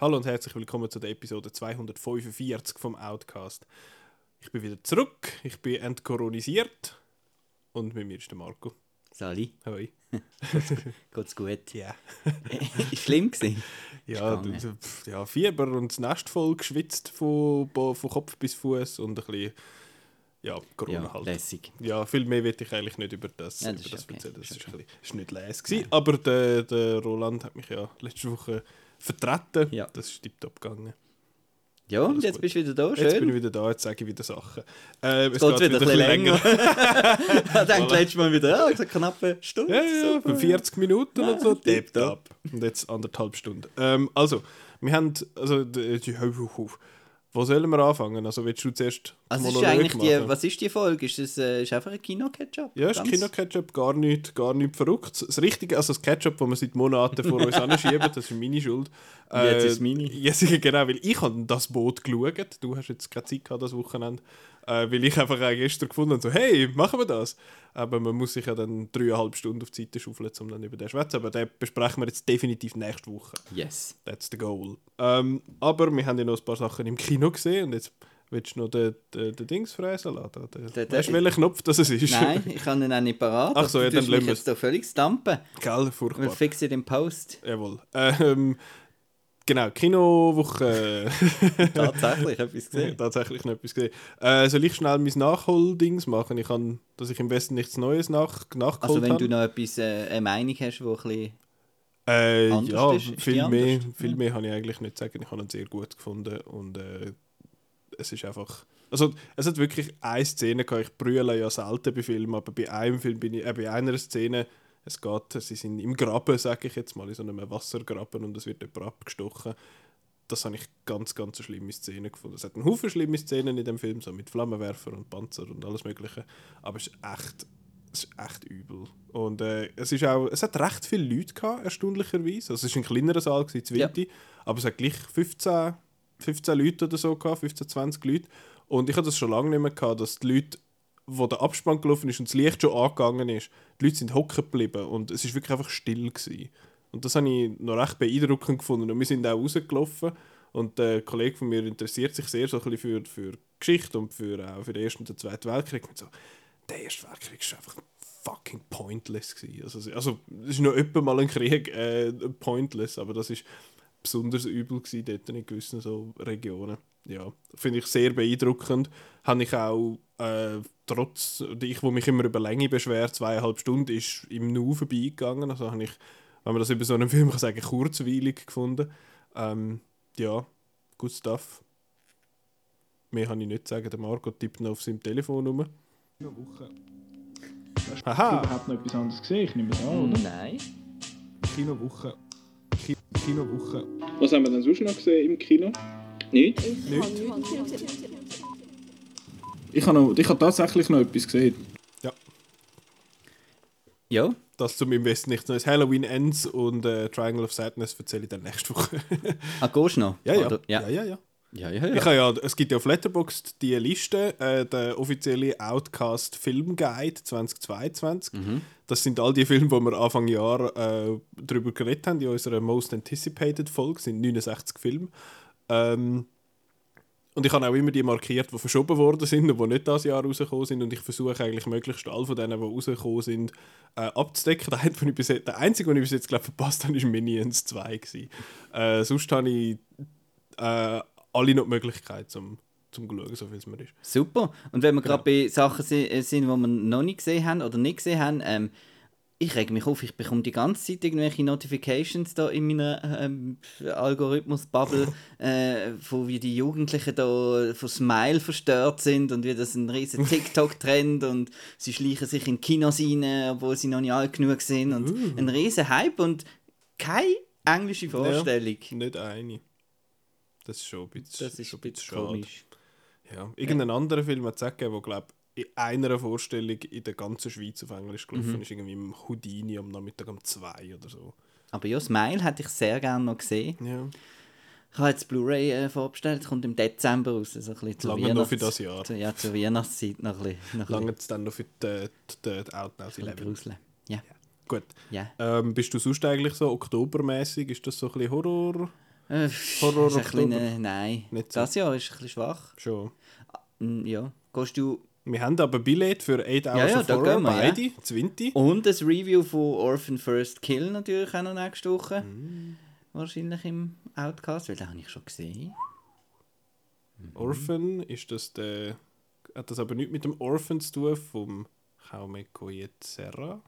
Hallo und herzlich willkommen zu der Episode 245 vom Outcast. Ich bin wieder zurück, ich bin entkoronisiert und mit mir ist der Marco. Sali, Hoi. geht's gut? Ja. Ist schlimm gewesen? Ja, du, ja, Fieber und das Nest voll geschwitzt von, von Kopf bis Fuß und ein bisschen, ja, Corona Ja, halt. lässig. Ja, viel mehr will ich eigentlich nicht über das, Ja, das über das okay, erzählen. Das ist, bisschen, ist nicht les gewesen. Aber der, der Roland hat mich ja letzte Woche vertreten. Ja. Das ist tiptop gegangen. Ja, und Alles jetzt gut. bist du wieder da, Jetzt bin ich schön. wieder da, jetzt sage ich wieder Sachen. Äh, es Es geht wieder ein bisschen länger. ich dachte Voilà. letztes Mal wieder, ja, ich gesagt, knappe Stunde. Ja, ja, Super. für 40 Minuten oder so. tipptopp. Tipptopp. Und jetzt anderthalb Stunden. Ähm, also, wir haben, also, die, die, wo sollen wir anfangen? Also, willst du zuerst Also ist eigentlich die, was ist die Folge? Ist es äh, ist einfach ein Kino-Ketchup? Ja, ist Kino-Ketchup gar nicht, gar nicht verrückt. Das Richtige, also das Ketchup, das wir seit Monaten vor uns anschieben, das ist meine Schuld. Jetzt ist es meine. Jetzt, genau, weil ich habe das Boot geschaut. Du hast jetzt keine Zeit gehabt, das Wochenende. Äh, weil ich einfach auch gestern gefunden habe, so, hey, machen wir das? Aber man muss sich ja dann dreieinhalb Stunden auf die Seite schaufeln, um dann über den zu schwätzen. Aber den besprechen wir jetzt definitiv nächste Woche. Yes. That's the goal. Ähm, aber wir haben ja noch ein paar Sachen im Kino gesehen und jetzt willst du noch den, den, den Dings fräsen lassen? Den, Der- weißt du, welcher Knopf das ist? Nein, ich kann ihn auch nicht parat. Ach so, ja, dann lassen wir jetzt da völlig stampen. Gell, Wir furchtbar. fixen den Post. Jawohl. Ähm, genau, Kinowoche. Tatsächlich, etwas gesehen. Tatsächlich noch etwas gesehen. Äh, soll ich schnell mein Nachholdings machen? Ich kann, dass ich im Westen nichts Neues nach, nachgeholt Also wenn du noch etwas, äh, eine Meinung hast, die ein bisschen... Äh, ja, ist- viel mehr, anders? viel Ja. mehr habe ich eigentlich nicht sagen. Ich habe ihn sehr gut gefunden und äh, es ist einfach... Also es hat wirklich eine Szene gehabt. Ich brülle ja selten bei Filmen, aber bei einem Film bin ich, äh, bei einer Szene, es geht, sie sind im Graben, sage ich jetzt mal, in so einem Wassergraben und es wird jemand abgestochen. Das habe ich ganz, ganz schlimme Szene gefunden. Es hat einen Haufen schlimme Szenen in dem Film, so mit Flammenwerfer und Panzer und alles mögliche, aber es ist echt es ist echt übel. Und äh, es, ist auch, es hat recht viele Leute gehabt, erstaunlicherweise. Also es war ein kleinerer Saal, gewesen, zu Ja. Winti, aber es hat gleich 15, 15 Leute oder so gehabt, 15, 20 Leute. Und ich hatte das schon lange nicht mehr gehabt, dass die Leute, wo der Abspann gelaufen ist und das Licht schon angegangen ist, die Leute sind hocken geblieben und es ist wirklich einfach still gewesen. Und das habe ich noch recht beeindruckend gefunden. Und wir sind auch rausgelaufen und der Kollege von mir interessiert sich sehr so ein bisschen für, für Geschichte und für, auch für den Ersten und den Zweiten Weltkrieg. Und so, der Erste Weltkrieg war einfach fucking pointless. Gewesen. Also, also es ist noch öppe mal ein Krieg äh, pointless, aber das ist besonders übel gewesen dort in gewissen so Regionen. Ja, finde ich sehr beeindruckend. Habe ich auch äh, trotz, ich, wo mich immer über Länge beschwert, zweieinhalb Stunden, ist im Nu vorbeigegangen. Also habe ich, wenn man das über so einen Film kann sagen, kurzweilig gefunden. Ähm, ja, good stuff. Mehr kann ich nicht sagen. Der Marco tippt noch auf seinem Telefon rum. Woche. Hast du Aha. überhaupt noch etwas anderes gesehen? Ich nehme es an, oder? Nein. Kinowoche. Ki Kinowoche. Was haben wir denn sonst noch gesehen im Kino? Nichts? Ich habe, noch, ich habe tatsächlich noch etwas gesehen. Ja, Das zum im Westen nichts Neues. Halloween Ends und äh, Triangle of Sadness erzähle ich dann nächste Woche. ah, gehst du noch? ja, ja. Oder? ja. ja. ja, ja. Ja, ja, ja. Ich habe ja, es gibt ja auf Letterboxd die Liste, äh, der offizielle Outcast Film Guide 2022. Mhm. Das sind all die Filme, die wir Anfang Jahr äh, darüber geredet haben, in unserer Most Anticipated Folge, Das sind 69 Filme. Ähm, und ich habe auch immer die markiert, die verschoben worden sind und die nicht das Jahr rausgekommen sind. Und ich versuche eigentlich möglichst alle von denen, die rausgekommen sind, äh, abzudecken. Der, einzige, den ich bis jetzt, der einzige, den ich bis jetzt glaub, verpasst habe, war Minions 2. Gewesen. Äh, sonst habe ich äh, alle noch die Möglichkeit, zum, zum schauen, so viel es mir ist. Super. Und wenn wir gerade bei Sachen äh, sind, die wir noch nicht gesehen haben oder nicht gesehen haben, ähm, ich reg mich auf, ich bekomme die ganze Zeit irgendwelche Notifications da in meiner ähm, Algorithmus-Bubble, äh, von wie die Jugendlichen da von Smile verstört sind und wie das ein riesen TikTok-Trend und sie schleichen sich in Kinos rein, obwohl sie noch nicht alt genug sind und ein riesen Hype und keine englische Vorstellung. Nicht eine. Das ist schon ein bisschen, Das ist schon ein bisschen komisch. Ja. Irgendein anderer Film hat es auch gegeben, der, glaube in einer Vorstellung in der ganzen Schweiz auf Englisch gelaufen Mhm. ist, irgendwie im Houdini am Nachmittag um zwei oder so. Aber ja, Smile hätte ich sehr gerne noch gesehen. Ja. Ich habe jetzt Blu-ray äh, vorbestellt, kommt im Dezember raus. So ein bisschen zur Lange noch für das Jahr. Zu, ja, zur Weihnachtszeit noch ein bisschen. Noch Lange es dann noch für die, die, die Outnows bisschen 11. gruseln. Ja. Gut. Ja. Ähm, bist du sonst eigentlich so oktobermäßig? Ist das so ein bisschen Horror? Äh, Horror ist ein bisschen, nein, so. das Jahr ist ein bisschen schwach. Schon. Mm, Ja. Gehst du... Wir haben aber Billett für 8 Hours Ja, ja, of Horror, wir, ja. beide, 20. Und ein Review von Orphan First Kill natürlich auch noch nächste Woche. Mm. Wahrscheinlich im Outcast, weil den habe ich schon gesehen. Orphan, ist das der... Hat das aber nicht mit dem Orphan zu tun vom Jaume Coyet-Serra?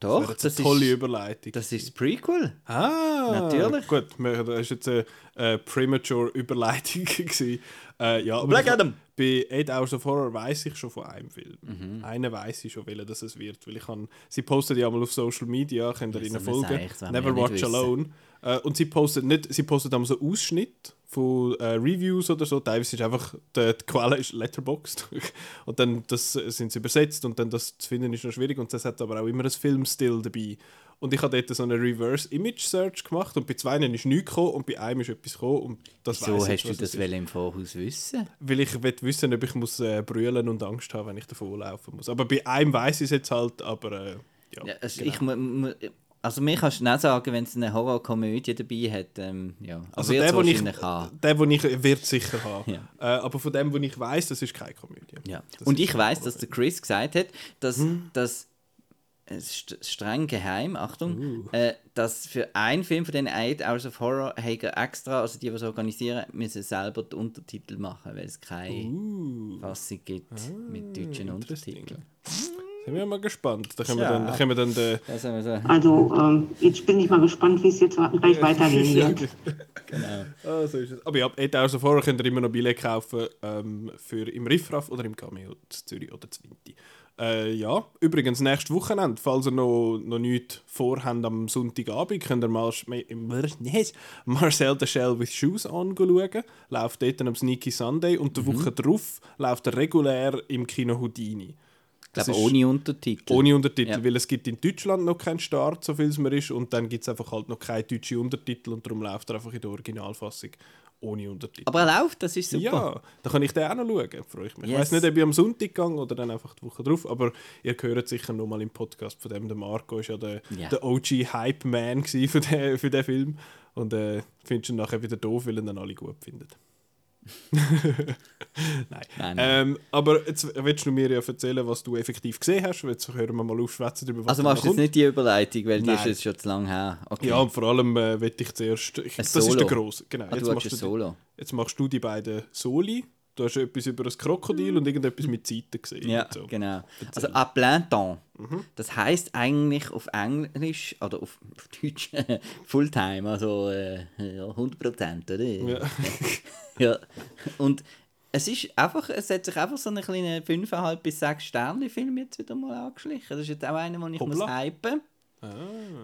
Doch, das eine tolle ist, Überleitung. das ist das Prequel. Ah, Natürlich. Gut, wir- das war jetzt eine äh, premature Überleitung. gewesen. äh, ja, aber Black Adam. Bei 8 Hours of Horror weiß ich schon von einem Film. Mhm. Einen weiß ich schon, welcher das es wird. Weil ich kann, sie postet ja mal auf Social Media, könnt ihr ihnen folgen. Never Watch. Alone. Äh, und sie postet nicht, sie postet einmal so Ausschnitt von äh, Reviews oder so. Teilweise ist einfach, die, die Quelle ist Letterboxd. und dann das sind sie übersetzt und dann das zu finden ist noch schwierig. Und das hat aber auch immer ein Filmstil dabei. Und ich habe dort so eine Reverse Image Search gemacht und bei zwei ist nichts gekommen und bei einem ist etwas gekommen und das Wieso weiss ich, hast du das im Voraus wissen? Weil ich will wissen, ob ich muss äh, brüllen und Angst haben, wenn ich davon laufen muss. Aber bei einem weiß ich es jetzt halt, aber äh, ja. Ja, also, genau. ich, also mir kannst du nicht sagen, wenn es eine Horrorkomödie dabei hat. Ähm, ja. Aber also der, wo ich, haben. der, wo ich wird sicher haben. Ja. Äh, aber von dem, wo ich weiß, das ist keine Komödie. Ja. Das Und ich weiß, dass der Chris gesagt hat, dass, Hm. dass es ist streng geheim, Achtung, Uh. äh, dass für einen Film von den 8 Hours of Horror hat er extra, also die, die es organisieren, müssen selber die Untertitel machen, weil es keine Uh, Fassung gibt mit deutschen. Untertiteln. sind wir mal gespannt. Da können wir Tja. dann, da können wir dann wir so. Also, ähm, jetzt bin ich mal gespannt, wie es jetzt gleich weitergehen wird. Genau. Ah, so ist es. Aber ja, 8000 Horror könnt ihr immer noch Billett kaufen ähm, für im Riffraff oder im Cameo in Zürich oder Zwinti. Äh, ja, übrigens, nächstes Wochenende, falls ihr noch, noch nichts vorhabt am Sonntagabend, könnt ihr mal Marcel the Shell with Shoes anschauen. Läuft dort am Sneaky Sunday und die Woche drauf läuft er regulär im Kino Houdini. Ich glaube, ohne Untertitel. Ohne Untertitel, Ja. weil es gibt in Deutschland noch keinen Start, so viel es mir ist, und dann gibt es einfach halt noch keine deutschen Untertitel und darum läuft er einfach in der Originalfassung ohne Untertitel. Aber er läuft, das ist super. Ja, da kann ich den auch noch schauen, freue ich mich. Ich Yes. weiß nicht, ob ich am Sonntag gehe oder dann einfach die Woche drauf, aber ihr hört sicher noch mal im Podcast von dem, der Marco ist ja der, Ja. der OG-Hype-Man für den, für den Film und äh, findest ihn nachher wieder doof, weil er dann alle gut findet. Nein. Nein, nein. Ähm, aber jetzt willst du mir ja erzählen, was du effektiv gesehen hast. Jetzt hören wir mal auf, schwätzen darüber, was also machst du jetzt nicht die Überleitung, weil die ist Nein. jetzt schon zu lange her. Okay. Ja, und vor allem äh, will ich zuerst. Ich, das ist Solo. der grosse. Genau. ah, jetzt, machst du die, Solo. jetzt machst du die beiden Soli. Du hast etwas über ein Krokodil und irgendetwas mit Zeiten gesehen. Ja, so. genau. Also à plein temps. Mhm. Das heißt eigentlich auf Englisch oder auf, auf Deutsch Fulltime, also äh, ja, 100%, oder? Ja. ja. Und es ist einfach, es hat sich einfach so einen kleinen 5,5 bis 6 Sterne Film jetzt wieder mal angeschlichen. Das ist jetzt auch einer, den ich Hoppla. muss hypen. Ah,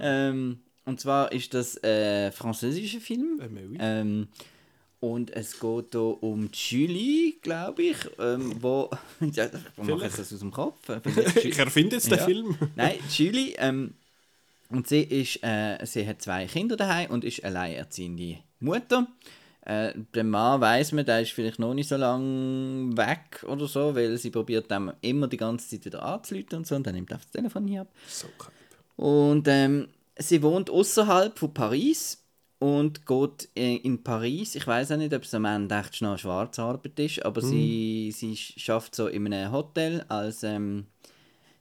Ähm, und zwar ist das ein französischer Film. äh, oui. Ähm, und es geht hier um Julie, glaube ich, ähm, wo... ja, ich mache jetzt das aus dem Kopf. Ich erfinde jetzt den Ja. Film. Nein, Julie, ähm, und sie, ist, äh, sie hat zwei Kinder daheim und ist alleinerziehende Mutter. Äh, der Mann weiß man, der ist vielleicht noch nicht so lange weg oder so, weil sie probiert dem immer die ganze Zeit wieder anzuleiten und so und dann nimmt er das Telefon nie ab. So geil. Und ähm, sie wohnt außerhalb von Paris und geht äh, in Paris. Ich weiß auch nicht, ob es am Ende echt schnell Schwarzarbeit ist, aber sie, sie schafft so in einem Hotel als, ähm,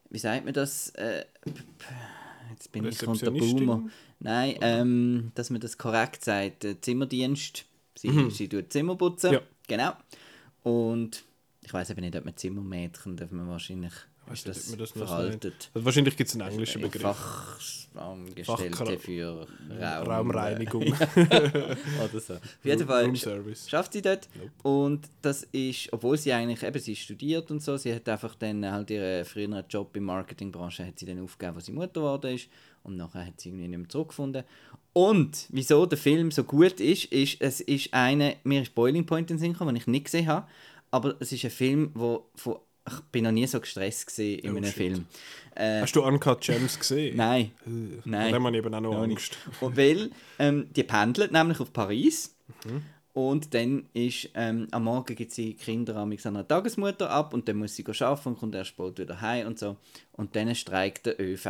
wie sagt man das? Äh, jetzt bin ich unter? Boomer. Nein, ähm, dass man das korrekt sagt. äh, Zimmerdienst. Sie, sie tut Zimmer putzen. Ja. Genau. Und ich weiß eben nicht, ob man Zimmermädchen darf man wahrscheinlich Weiss ist das, das veraltet. Also wahrscheinlich gibt es einen englischen Begriff. Fachangestellte für Raum, Raumreinigung. oder so. Auf jeden Fall schafft sie dort. Und das ist, obwohl sie eigentlich, eben, sie studiert und so, sie hat einfach dann halt ihren früheren Job in der Marketingbranche hat sie dann aufgegeben, als sie Mutter geworden ist. Und nachher hat sie irgendwie nicht mehr zurückgefunden. Und wieso der Film so gut ist, ist, es ist eine, mir ist Boiling Point in den Sinn gekommen, den ich nicht gesehen habe, aber es ist ein Film, wo von ich bin noch nie so gestresst gewesen in Oh, einem shit. Film. Äh, Hast du Uncut Gems gesehen? nein, Nein. Da habe ich eben auch noch Noch Angst. Und weil ähm, die pendelt nämlich auf Paris. Mhm. Und dann ist ähm, am Morgen gibt sie die Kinder an einer Tagesmutter ab und dann muss sie arbeiten und kommt erst spät wieder heim und so. Und dann streikt der ÖV.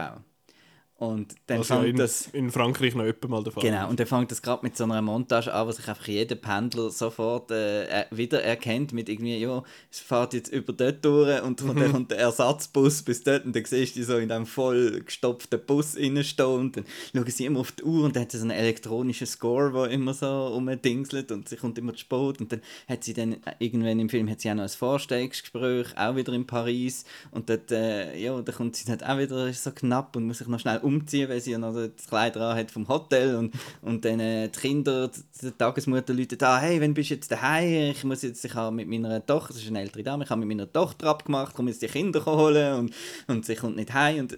Und dann ja fängt in, das. in Frankreich noch öppe mal der Fall Genau, und dann fängt das gerade mit so einer Montage an, wo sich einfach jeder Pendler sofort äh, er- wieder erkennt mit irgendwie, ja, es fährt jetzt über dort durch und Mhm. dann kommt der Ersatzbus bis dort und dann siehst du so in diesem voll gestopften Bus reinstehen und dann schauen sie immer auf die Uhr und dann hat sie so einen elektronischen Score, der immer so rumdingselt und sie kommt immer zu spät und dann hat sie dann äh, irgendwann im Film hat sie auch noch ein Vorstellungsgespräch, auch wieder in Paris und dort, äh, ja, dann kommt sie dort auch wieder so knapp und muss sich noch schnell umziehen, weil sie ja noch das Kleid dran hat vom Hotel. Und, und dann äh, die Kinder, die, Tagesmutter läutet da, hey, wann bist du jetzt daheim? Ich muss jetzt, ich habe mit meiner Tochter, das ist eine ältere Dame, ich habe mit meiner Tochter abgemacht, komm jetzt die Kinder holen. Und, und sie kommt nicht heim. Und,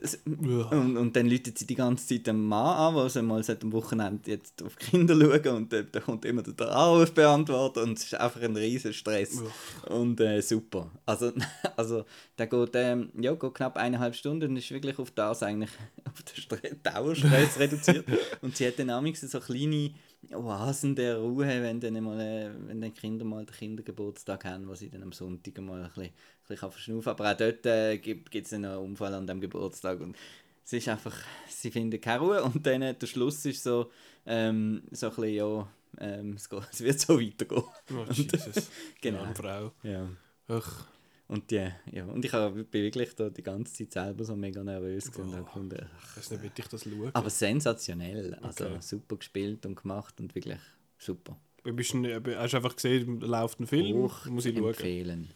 und, und dann läutet sie die ganze Zeit den Mann an, der sie mal seit am Wochenende jetzt auf die Kinder schauen und äh, da kommt immer der Anruf beantwortet und es ist einfach ein riesen Stress. Und äh, super. Also, also der geht, ähm, ja, geht knapp eineinhalb Stunden und ist wirklich auf das eigentlich, auf den Stre Dauerstress reduziert und sie hat dann amigs so kleine Oasen der Ruhe, wenn dann, mal, äh, wenn dann Kinder mal den Kindergeburtstag haben, wo sie dann am Sonntag mal ein bisschen, ein bisschen kann verschnaufen Aber auch dort äh, gibt es einen Unfall an dem Geburtstag und es ist einfach, sie finden keine Ruhe und dann äh, der Schluss ist so, ähm, so ein bisschen, ja, ähm, es, geht, es wird so weitergehen. Oh, Jesus. Genau. Ja, Frau. Ja. Ach, Und, die, ja, und ich bin wirklich da die ganze Zeit selber so mega nervös gewesen und gefunden, ach, ich nicht, ich das schaue. aber sensationell, also Okay. super gespielt und gemacht und wirklich super. Du bist ein, äh, hast du einfach gesehen, läuft ein Film, Hoch muss ich schauen. empfehlen.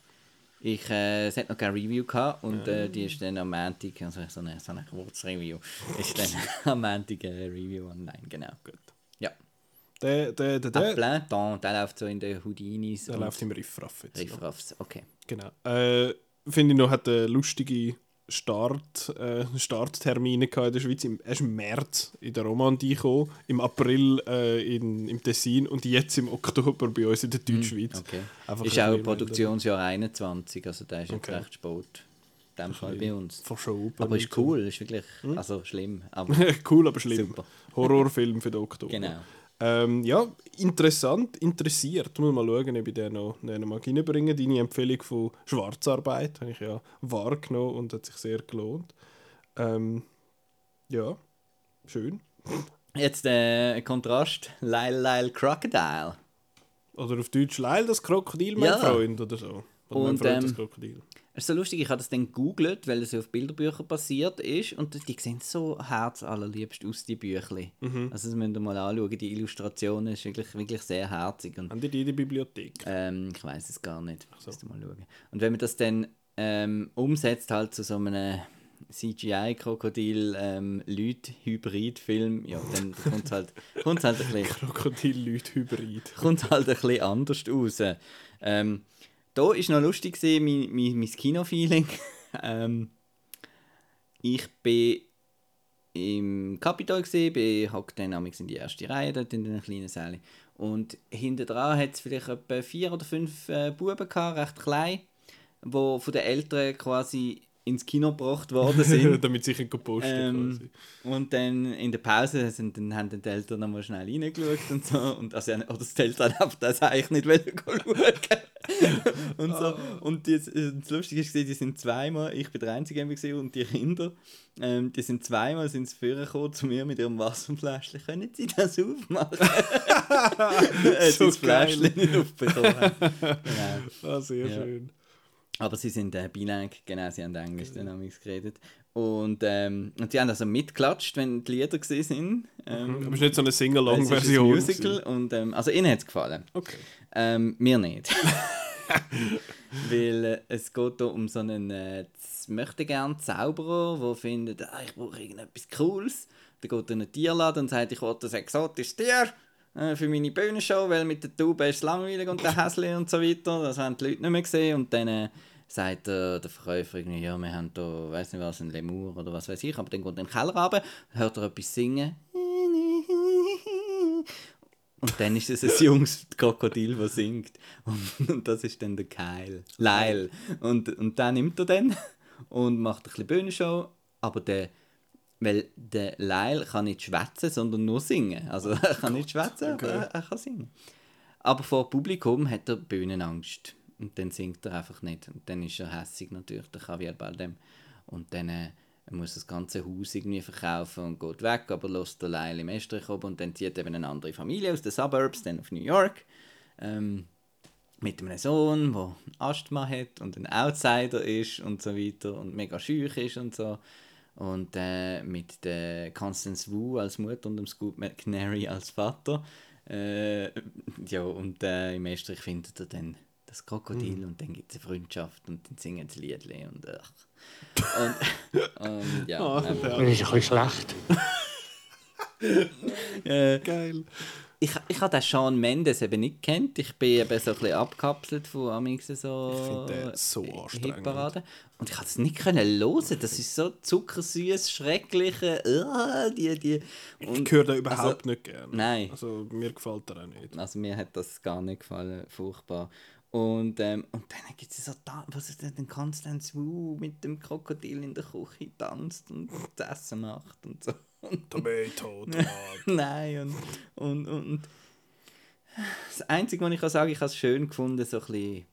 Ich, äh, es hat noch keine Review gehabt und äh, die ist dann am Montag, also so eine, so eine Kurzreview, ist dann am Montag eine Review online, genau. Gut. Der, der, der, der, plein temps, der läuft so in den Houdinis der läuft im Riffraff jetzt. Riffraffs, okay. Genau. Äh, Finde ich noch, hat eine lustige Start, äh, Starttermine in der Schweiz. Im, erst im März in der Romandie gekommen, im April äh, in, im Tessin und jetzt im Oktober bei uns in der Deutschschweiz. okay. Einfach Ist auch Produktionsjahr 21, also der ist jetzt Okay. recht spät. In dem Fall bei uns. Verschoben. Aber ist cool, ist wirklich, also schlimm, aber cool, aber schlimm. Super. Horrorfilm für den Oktober. genau. Ähm, ja, interessant, interessiert. Muss mal schauen, ob ich den noch, den mal reinbringen Deine Empfehlung von Schwarzarbeit habe ich ja wahrgenommen und hat sich sehr gelohnt. Ähm, ja, schön. Jetzt äh, Kontrast, Lyle Lyle Crocodile. Oder auf Deutsch Leil das Krokodil, mein Ja. Freund, oder so. Oder mein Und, Freund das ähm, Krokodil. Es ist so lustig, ich habe das dann gegoogelt, weil es auf Bilderbüchern basiert ist und die sehen so herzallerliebst aus, die Büchli. Mhm. Also das müsst ihr mal anschauen, die Illustration ist wirklich, wirklich sehr herzig und Haben die die in der Bibliothek? ähm, ich weiß es gar nicht. Müsst ihr mal schauen. Und wenn man das dann ähm, umsetzt halt zu so einem CGI-Krokodil ähm, ja, dann kommt es halt, kommt's halt ein bisschen Krokodil-Leute-Hybrid. kommt halt ein bisschen anders raus. Ähm, da war noch lustig, gewesen, mein, mein, mein Kino-Feeling. ähm, ich bin im Capitol gesehen, bin hockt dann in die erste Reihe dort in den kleinen Säle und hinten dran es vielleicht etwa vier oder fünf äh, Buben gehabt, recht klein, wo von den Eltern quasi ins Kino gebracht worden sind. Damit sie sich posten Ähm, quasi. und dann in der Pause sind, dann haben dann die Eltern nochmal schnell reingeschaut und so. Und also, oder das Eltern haben das eigentlich nicht schauen. und so. Und die, das Lustige ist, die sind zweimal, ich bin der Einzige gewesen, und die Kinder, ähm, die sind zweimal sind sie vorgekommen zu mir mit ihrem Wasserfläschchen. Können Sie das aufmachen? äh, So das Fläschchen nicht aufbekommen. genau. Ah, sehr Ja. schön. Aber sie sind äh, bilang, genau, sie haben Englisch dann haben geredet. Und, ähm, und sie haben also mitgeklatscht, wenn die Lieder gesehen sind. Ähm, Aber es ist nicht so eine weil es ist ein. Musical und ähm, also ihnen hat es gefallen. Okay. Ähm, mir nicht. Weil äh, es geht hier um so einen äh, möchte gern Zauberer, der findet, ah, ich brauche irgendetwas Cooles. Dann geht er in einen Tierladen und sagt, ich will ein exotisches Tier äh, für meine Bühnenshow, weil mit der Taube ist es langweilig und der Häsli und so weiter. Das haben die Leute nicht mehr gesehen. Und dann äh, sagt der, der Verkäufer irgendwie, ja, wir haben da, weiß nicht was, ein Lemur oder was weiß ich. Aber dann geht er in den Keller runter, hört er etwas singen. Und dann ist es ein junges Krokodil, das singt. Und, und das ist dann der Kyle. Lyle. Und, und den nimmt er dann und macht ein bisschen Bühnenshow. Aber der, weil der Lyle kann nicht schwätzen, sondern nur singen. Also er kann nicht schwätzen, aber er, kann singen. Aber vor Publikum hat er Bühnenangst. Und dann singt er einfach nicht. Und dann ist er hässig natürlich, der Javier Bardem. Und dann äh, muss das ganze Haus irgendwie verkaufen und geht weg, aber lässt der Lyle im Estrich oben und dann zieht eben eine andere Familie aus den Suburbs dann auf New York. Ähm, mit einem Sohn, der Asthma hat und ein Outsider ist und so weiter und mega schüch ist und so. Und äh, mit der Constance Wu als Mutter und dem Scoop McNary als Vater. Äh, ja, und äh, im Estrich findet er dann das Krokodil und dann gibt es eine Freundschaft und dann singen sie Liedli und ach. Und, und ja, der- Das ist ein bisschen schlecht. äh, Geil. Ich, ich habe den Sean Mendes eben nicht kennt. Ich bin eben so ein bisschen abgekapselt von Amix so Ich finde den so äh, anstrengend. Und ich konnte es nicht können hören. Das ist so zuckersüß, schreckliche. Uh, die, die. Ich höre den überhaupt also- nicht gerne. Nein. Also mir gefällt er auch nicht. Also mir hat das gar nicht gefallen, furchtbar. Und, ähm, und dann gibt es so, da, was ist denn Constance Wu mit dem Krokodil in der Küche tanzt und das Essen macht und so. Und, Tomato, Tomato. Nein, und, und, und das Einzige, was ich kann sagen ich habe es schön gefunden, so ein bisschen,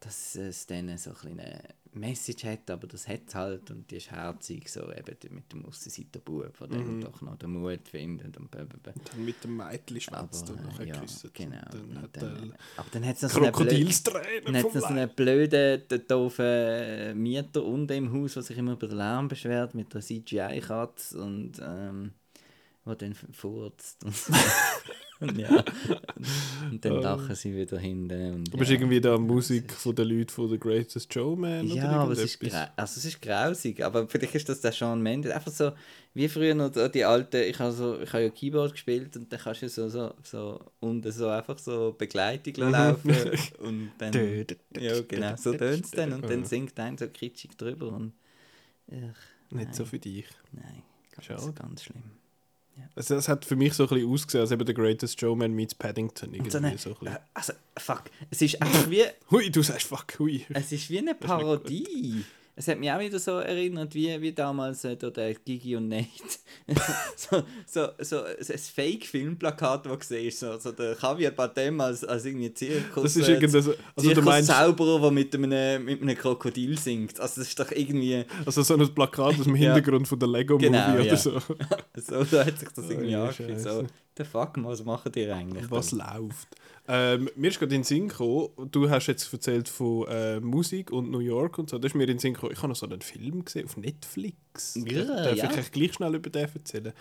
dass es dann so ein bisschen Message hat, aber das hat es halt und die ist herzig, so eben mit dem Aussenseiter-Bub, der dann doch noch den Mut findet und blablabla. Dann mit dem Mädchen schwätzt und nachher äh, ja, küsst. genau. Dann Und hat dann, er aber dann hat es noch so einen blöden, den doofen äh, Mieter unten im Haus, der sich immer über den Lärm beschwert, mit der CGI-Katze und ähm, der dann furzt. Und, und ja, und dann lachen sie wieder hinten. Und, Du bist ja. irgendwie da Musik von den Leuten von The Greatest Showman Ja, oder aber es ist, also es ist grausig, aber vielleicht ist das der Sean Mendes, einfach so, wie früher noch die alten, ich habe so, ich habe ja Keyboard gespielt und dann kannst du so, so, so unten so einfach so Begleitung laufen und dann, ja genau, so tönt es dann und dann singt ein so kitschig drüber und, ach, Nicht so für dich. nein, ganz, Schade. ganz schlimm. Also, es hat für mich so ein bisschen ausgesehen, als eben The Greatest Showman meets Paddington. Irgendwie so eine, so ein äh, also, fuck, es ist einfach wie, Hui, du sagst fuck, hui. Es ist wie eine Parodie. Es hat mich auch wieder so erinnert, wie, wie damals äh, der Gigi und Nate. so, so, so ein Fake-Filmplakat, das du siehst. So, so der Javier Bardem als, als irgendwie Zirkus. Das ist äh, irgendein. so- Also, du meinst, Zirkuszauberer, der mit einem, mit einem Krokodil singt. Also, das ist doch irgendwie. also so ein Plakat aus dem Ja. Hintergrund von der Lego-Movie Genau, oder ja. so. So, so hat sich das irgendwie Oh, angefühlt. So, Der Fuck, was machen die eigentlich? Was läuft? Ähm, mir ist gerade in den Sinn gekommen, du hast jetzt erzählt von äh, Musik und New York und so. Da ist mir in den Sinn gekommen, ich habe noch so einen Film gesehen auf Netflix. Ja, Darf ja. ich euch gleich schnell über den erzählen?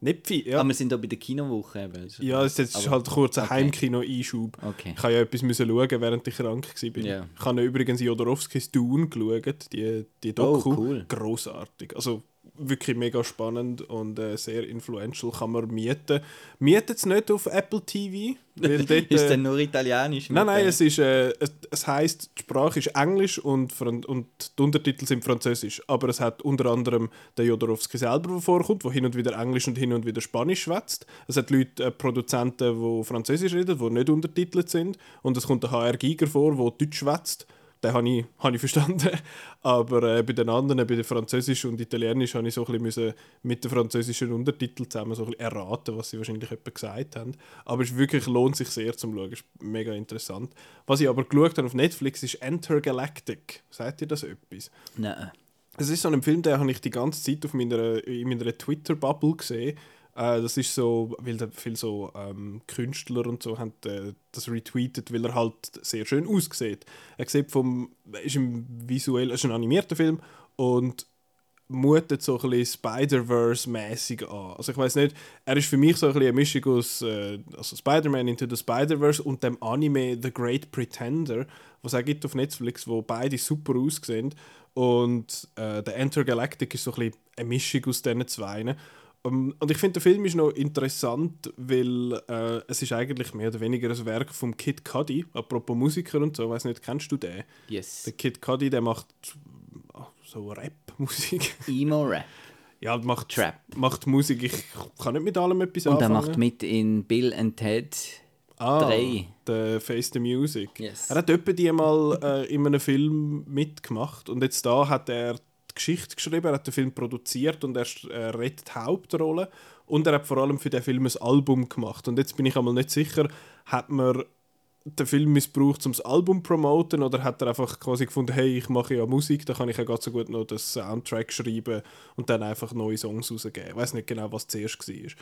Nicht viel, ja. Aber wir sind da bei der Kinowoche. Eben. Ja, es ist halt kurz ein okay. Heimkino-Einschub. Okay. Ich habe ja etwas müssen schauen, während ich krank war. Ja. Ich habe übrigens Jodorowskis Dune geschaut, die, die Doku. Oh, cool. Grossartig. Also wirklich mega spannend und äh, sehr influential. Kann man mieten. Mietet es nicht auf Apple TV, weil dort... Ist äh, denn nur italienisch? Nein, nein, dem? es ist, äh, es, es heisst, die Sprache ist Englisch und, Fran und die Untertitel sind Französisch. Aber es hat unter anderem den Jodorowsky selber, der vorkommt, der hin und wieder Englisch und hin und wieder Spanisch schwätzt. Es hat Leute, äh, Produzenten, die Französisch reden, die nicht untertitelt sind. Und es kommt der HR Giger vor, der Deutsch schwätzt. Den habe ich, habe ich verstanden. Aber äh, bei den anderen, bei den Französisch und Italienisch, habe ich so ein bisschen mit den französischen Untertiteln zusammen so ein bisschen erraten, was sie wahrscheinlich etwa gesagt haben. Aber es wirklich, lohnt sich sehr zum Schauen. Es ist mega interessant. Was ich aber geschaut habe auf Netflix ist Enter Galactic. Sagt ihr das etwas? Nein. Es ist so ein Film, den habe ich die ganze Zeit auf meiner, in meiner Twitter-Bubble gesehen. Äh, das ist so, weil da viele so ähm, Künstler und so haben äh, das retweetet, weil er halt sehr schön aussieht. Er sieht vom, ist im visuell, ist ein animierter Film und mutet so ein bisschen Spider-Verse-mäßig an. Also ich weiß nicht, er ist für mich so ein bisschen eine Mischung aus äh, also Spider-Man Into the Spider-Verse und dem Anime The Great Pretender, was es gibt auf Netflix, wo beide super aussehen. Und äh, der Enter Galactic ist so ein bisschen eine Mischung aus diesen zwei. Um, und ich finde, der Film ist noch interessant, weil äh, es ist eigentlich mehr oder weniger ein Werk vom Kid Cudi, apropos Musiker und so, weiß nicht, kennst du den? Yes. Der Kid Cudi, der macht ah, so Rap-Musik. Emo-Rap. Ja, macht, Trap. macht Musik. Ich kann nicht mit allem etwas Und er anfangen. macht mit in Bill and Ted. ah, drei. Der Face the Music. Yes. Er hat etwa die mal äh, in einem Film mitgemacht und jetzt da hat er die Geschichte geschrieben, er hat den Film produziert und er äh, redet die Hauptrolle und er hat vor allem für den Film ein Album gemacht und jetzt bin ich einmal nicht sicher, hat man den Film missbraucht, um das Album zu promoten oder hat er einfach quasi gefunden, hey, ich mache ja Musik, da kann ich ja ganz so gut noch das Soundtrack schreiben und dann einfach neue Songs rausgeben. Ich weiß nicht genau, was zuerst war.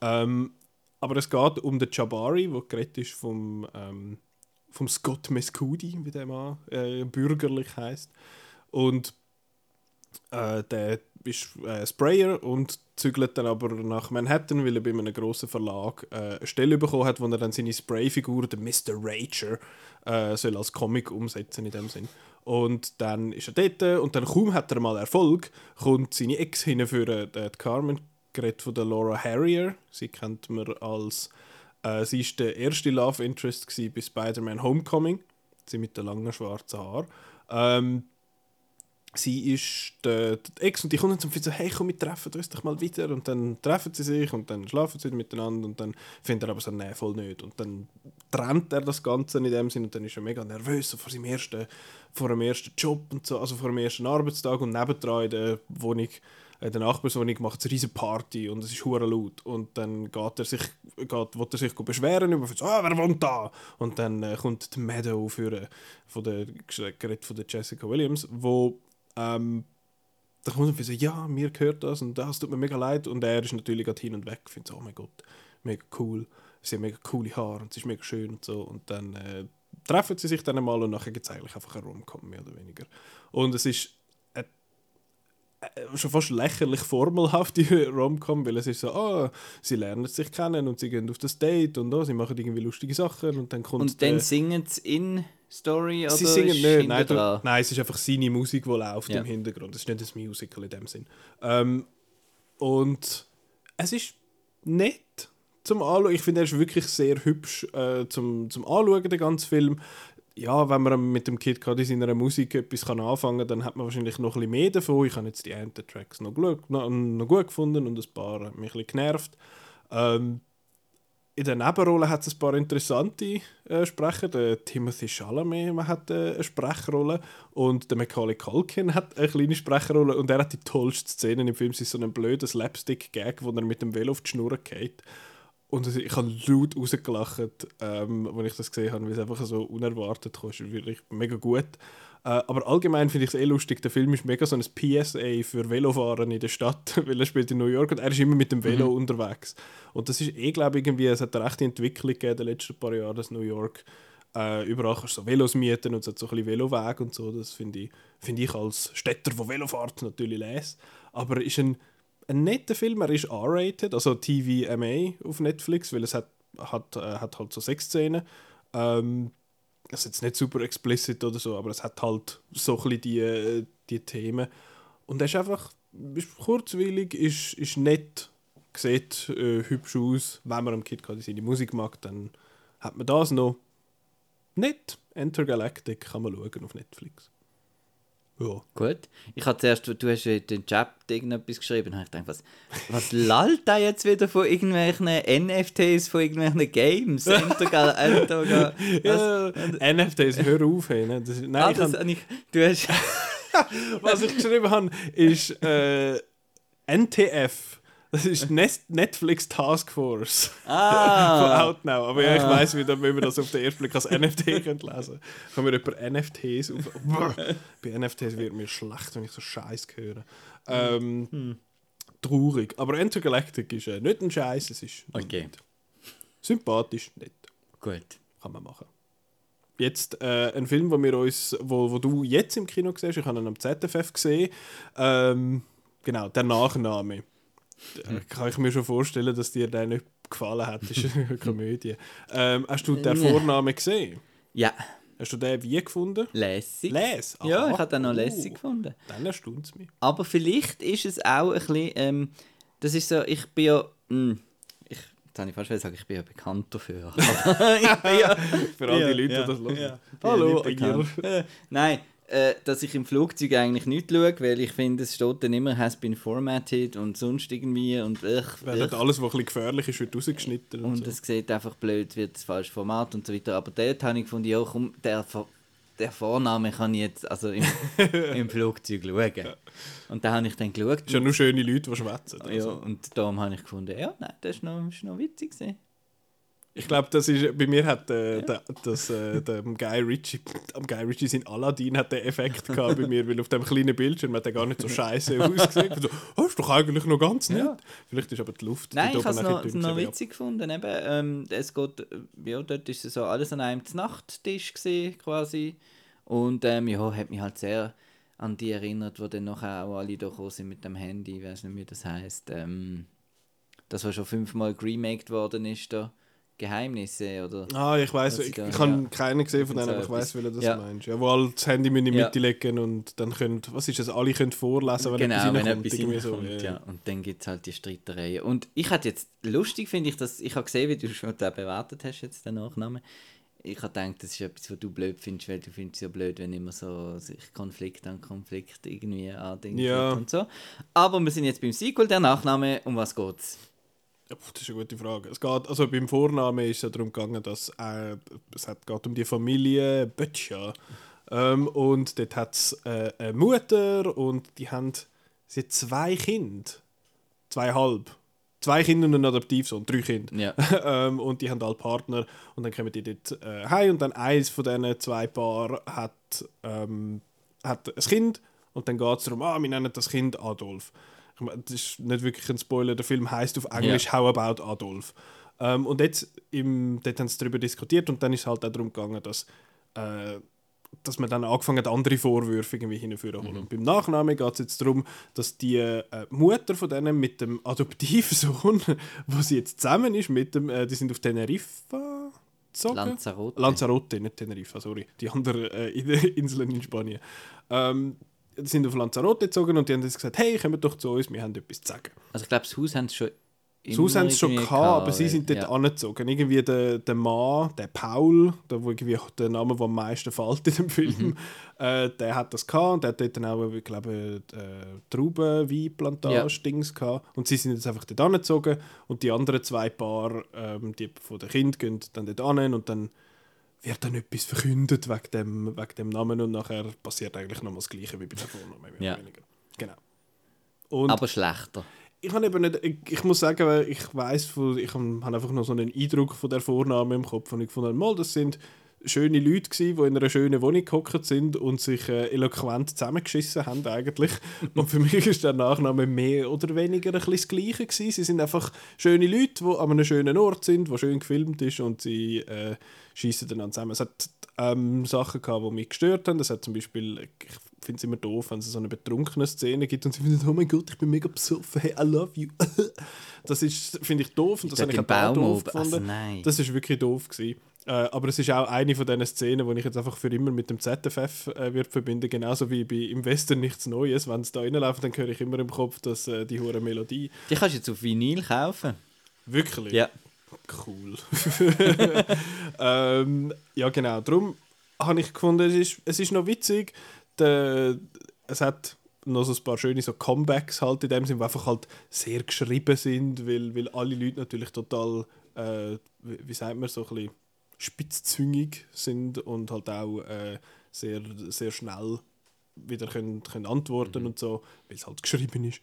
Ähm, aber es geht um den Jabari, der geredet ist vom, ähm, vom Scott Mescudi, wie der Mann äh, bürgerlich heißt. Und äh, der ist äh, Sprayer und zügelt dann aber nach Manhattan, weil er bei einem grossen Verlag äh, eine Stelle bekommen hat, wo er dann seine Sprayfigur, der Mr. Rager, äh, soll als Comic umsetzen in dem Sinn. Und dann ist er dort und dann kaum hat er mal Erfolg, kommt seine Ex hinführen, äh, die Carmen, geredet von der Laura Harrier. Sie kennt man als äh, sie ist der erste Love Interest bei Spider-Man Homecoming. Sie mit den langen schwarzen Haaren. Ähm, sie ist der, der Ex und die kommen zum so, hey komm, wir treffen uns doch mal wieder. Und dann treffen sie sich und dann schlafen sie miteinander und dann findet er aber so, nee, voll nicht. Und dann trennt er das Ganze in dem Sinn und dann ist er mega nervös so vor seinem ersten, vor dem ersten Job und so, also vor dem ersten Arbeitstag und nebendran in der Wohnung in der Nachbarswohnung macht eine riesen Party und es ist hure laut. Und dann geht er sich, geht, will er sich beschweren über so, ah, wer wohnt da? Und dann äh, kommt die Meadow für, äh, von der, von der Jessica Williams, wo ähm, dann kommt er so, ja, mir gehört das und das tut mir mega leid. Und er ist natürlich gerade hin und weg, findet so, oh mein Gott, mega cool, sie hat mega coole Haare und sie ist mega schön und so. Und dann äh, treffen sie sich dann einmal und nachher gibt es eigentlich einfach ein Rom-Com, mehr oder weniger. Und es ist äh, schon fast lächerlich formelhaft, die Rom-Com, weil es ist so, ah, sie lernen sich kennen und sie gehen auf das Date und oh, sie machen irgendwie lustige Sachen und dann kommt Und dann der- singen sie in Story oder Sie singen nicht, nein, dran? nein, es ist einfach seine Musik, die läuft Ja. im Hintergrund. Es ist nicht ein Musical in dem Sinn. Ähm, und es ist nett zum Anschauen. Ich finde, er ist wirklich sehr hübsch äh, zum, zum Anschauen, den ganzen Film. Ja, wenn man mit dem Kid gerade in seiner Musik etwas kann anfangen kann, dann hat man wahrscheinlich noch ein bisschen mehr davon. Ich habe jetzt die einen Tracks noch, gut- noch, noch gut gefunden und ein paar mich ein bisschen genervt. Ähm, in der Nebenrolle hat es ein paar interessante äh, Sprecher. Der Timothy Chalamet hat äh, eine Sprechrolle und der Macaulay Culkin hat eine kleine Sprechrolle und er hat die tollste Szene im Film. Es ist so ein blöder Slapstick-Gag, wo er mit dem Velo auf die Schnur geht. Und ich habe laut rausgelacht, ähm, als ich das gesehen habe, weil es einfach so unerwartet kam. Es ist wirklich mega gut. Äh, aber allgemein finde ich es eh lustig. Der Film ist mega so ein PSA für Velofahren in der Stadt, weil er spielt in New York und er ist immer mit dem Velo unterwegs. Und das ist eh, glaube ich, irgendwie, es hat eine rechte Entwicklung gegeben in den letzten paar Jahren, dass New York äh, überall kannst so Velos mieten und es hat so ein bisschen Veloweg und so. Das finde ich, finde ich als Städter, der Velofahrt natürlich lese. Aber er ist ein, ein netter Film, er ist R-rated, also TVMA auf Netflix, weil es hat, hat, äh, hat halt so Sexszenen. Ähm, es ist jetzt nicht super explicit oder so, aber es hat halt so ein bisschen die, die Themen. Und er ist einfach ist kurzweilig, ist, ist nett, sieht äh, hübsch aus. Wenn man am Kid gerade seine Musik mag, dann hat man das noch. Nett. Intergalactic kann man schauen auf Netflix. Ja. Gut. Ich habe zuerst, du hast in den Chat irgendetwas geschrieben, und ich gedacht, was, was lallt da jetzt wieder von irgendwelchen NFTs, von irgendwelchen Games? Intergal, was, Ja, NFTs, hör auf. Hey, ne? das nein, ah, ich das, hab, habe ich, du hast, was ich geschrieben habe, ist äh, NTF. Das ist Netflix Task Force. von ah, Outnow. Aber ja, ich weiss, wie, dann, wie man das auf den ersten Blick als NFT lesen Kann mir über NFTs auf. Bei NFTs wird mir schlecht, wenn ich so Scheiß höre. Ähm, Traurig. Aber Intergalactic ist äh, nicht ein Scheiß, es ist Okay. nett. sympathisch, nett. gut. Kann man machen. Jetzt äh, ein Film, wo, wir uns, wo, wo du jetzt im Kino hast, ich habe ihn am ZFF gesehen. Ähm, genau, der Nachname. Da kann ich mir schon vorstellen, dass dir der nicht gefallen hat. Das ist eine Komödie. Ähm, hast du den Vornamen gesehen? Ja, Hast du den wie gefunden? lässig. Ja, Aha. ich habe den noch Oh, lässig gefunden. Dann erstaunt es mich. Aber vielleicht ist es auch ein bisschen, ähm, das ist so, ich bin ja, mh, ich, jetzt habe ich fast sagen, ich bin ja bekannt dafür. Ich bin ja, Für all Ja, die Leute, ja, die das hören. ja. Hallo, ja. Äh, Nein, äh, dass ich im Flugzeug eigentlich nicht schaue, weil ich finde, es steht dann immer «has been formatted» und sonst irgendwie und ich, Weil alles, was ein bisschen gefährlich ist, wird rausgeschnitten. Und, und so. es sieht einfach blöd, wird das falsche Format und so weiter. Aber dort habe ich gefunden, ja komm, der, der Vorname kann ich jetzt also im, im Flugzeug schauen. Und da habe ich dann geschaut. Es sind ja nur schöne Leute, die schwätzen. ja, Also. und darum habe ich gefunden, ja, nein, das ist noch, ist noch witzig gewesen. Ich glaube, das ist, bei mir hat äh, der, das, äh, der Guy Ritchie, am Guy Ritchie sein Aladdin hat den Effekt gehabt bei mir, weil auf dem kleinen Bildschirm hat er gar nicht so scheiße ausgesehen. So, oh, ist doch eigentlich noch ganz nett. Ja. Vielleicht ist aber die Luft Nein, ich habe es noch, witzig gefunden. Eben, ähm, es geht, äh, ja, dort ist so alles an einem Nachttisch gewesen, quasi. Und ähm, ja, hat mich halt sehr an die erinnert, wo dann nachher auch alle da sind mit dem Handy, ich weiß nicht, wie das heißt. Ähm, das, was schon fünfmal geremaked worden ist, da. Geheimnisse oder. Ah, ich weiß, ich, ich habe ja. keinen gesehen von So denen, aber ich weiß, welchen das Ja. meinst. Ja, wo alle das Handy in die Ja. Mitte legen und dann können, was ist das, alle können vorlesen, wenn genau, etwas wenn reinkommt. etwas irgendwie so. reinkommt, ja. ja. Und dann gibt es halt die Streitereien. Und ich hatte jetzt, lustig finde ich, dass ich habe gesehen, wie du schon da bewertet hast, jetzt den Nachnamen. Ich habe gedacht, das ist etwas, was du blöd findest, weil du findest es ja blöd, wenn immer so sich Konflikt an Konflikt irgendwie andenkt Ja. und so. Aber wir sind jetzt beim Sequel, der Nachname, um was geht's? Das ist eine gute Frage. Es geht, also beim Vornamen ist es ja darum gegangen, dass äh, es hat, geht um die Familie Böttcher. Ähm, und dort hat es äh, eine Mutter und die haben sie hat zwei Kinder. Zweieinhalb. Zwei Kinder und ein Adoptivsohn, drei Kinder. Ja. ähm, und die haben alle Partner und dann kommen die dort äh, heim und dann eins von diesen zwei Paar hat, ähm, hat ein Kind und dann geht es darum, ah, wir nennen das Kind Adolf. Das ist nicht wirklich ein Spoiler, der Film heißt auf Englisch Ja. How About Adolf. Ähm, und jetzt, im, dort haben sie darüber diskutiert und dann ist es halt auch darum gegangen, dass, äh, dass man dann angefangen hat, andere Vorwürfe irgendwie hinzuführen. Mhm. Und beim Nachnamen geht es jetzt darum, dass die äh, Mutter von denen mit dem Adoptivsohn, wo sie jetzt zusammen ist, mit dem, äh, die sind auf Teneriffa gezogen. Lanzarote. Lanzarote, nicht Teneriffa, sorry. Die anderen äh, Inseln in Spanien. Ähm, sind auf Lanzarote gezogen und die haben gesagt, hey, kommt doch zu uns, wir haben etwas zu sagen. Also ich glaube, das Haus haben sie schon Das Haus haben sie schon gehabt, aber sie sind dort ja. angezogen. Irgendwie der, der Mann, der Paul, der, wo irgendwie der Name, der am meisten fällt in dem Mhm. Film, äh, der hat das gehabt und der hat dort dann auch, ich glaube, äh, Traubenweinplantage-Dings gehabt. Und sie sind jetzt einfach dort angezogen und die anderen zwei Paar, ähm, die von den Kindern, gehen dann dort an und dann wird dann etwas verkündet wegen dem, wegen dem Namen und nachher passiert eigentlich nochmal das Gleiche wie bei der Vornamen, mehr Ja. oder weniger. Genau. Und Aber schlechter. ich habe eben nicht, ich, ich muss sagen, ich weiß, ich habe hab einfach noch so einen Eindruck von der Vorname im Kopf und ich fand mal, das sind schöne Leute gsi, die in einer schönen Wohnung gehockt sind und sich äh, eloquent zusammengeschissen haben eigentlich. und für mich ist der Nachname mehr oder weniger ein bisschen das Gleiche gewesen. Sie sind einfach schöne Leute, die an einem schönen Ort sind, wo schön gefilmt ist und sie äh, schießen dann zusammen. Es hat ähm, Sachen gehabt, die mich gestört haben. Das hat zum Beispiel, ich finde es immer doof, wenn es so eine betrunkene Szene gibt und sie finden, oh mein Gott, ich bin mega besoffen, hey, I love you. das ist, finde ich doof und das habe ich im auch doof gefunden. Also. Das ist wirklich doof gewesen. Äh, aber es ist auch eine von diesen Szenen, die ich jetzt einfach für immer mit dem ZFF äh, wird verbinden, genauso wie bei im Westen nichts Neues. Wenn es da reinläuft, dann höre ich immer im Kopf, dass äh, die hure Melodie Die kannst du jetzt auf Vinyl kaufen. wirklich Ja. cool. ähm, ja genau. Darum habe ich gefunden, es ist, es ist noch witzig. Der, es hat noch so ein paar schöne so Comebacks halt in dem Sinne, die einfach halt sehr geschrieben sind, weil, weil alle Leute natürlich total, äh, wie, wie sagt man, so ein bisschen spitzzüngig sind und halt auch äh, sehr, sehr schnell wieder können, können antworten und so, weil es halt geschrieben ist.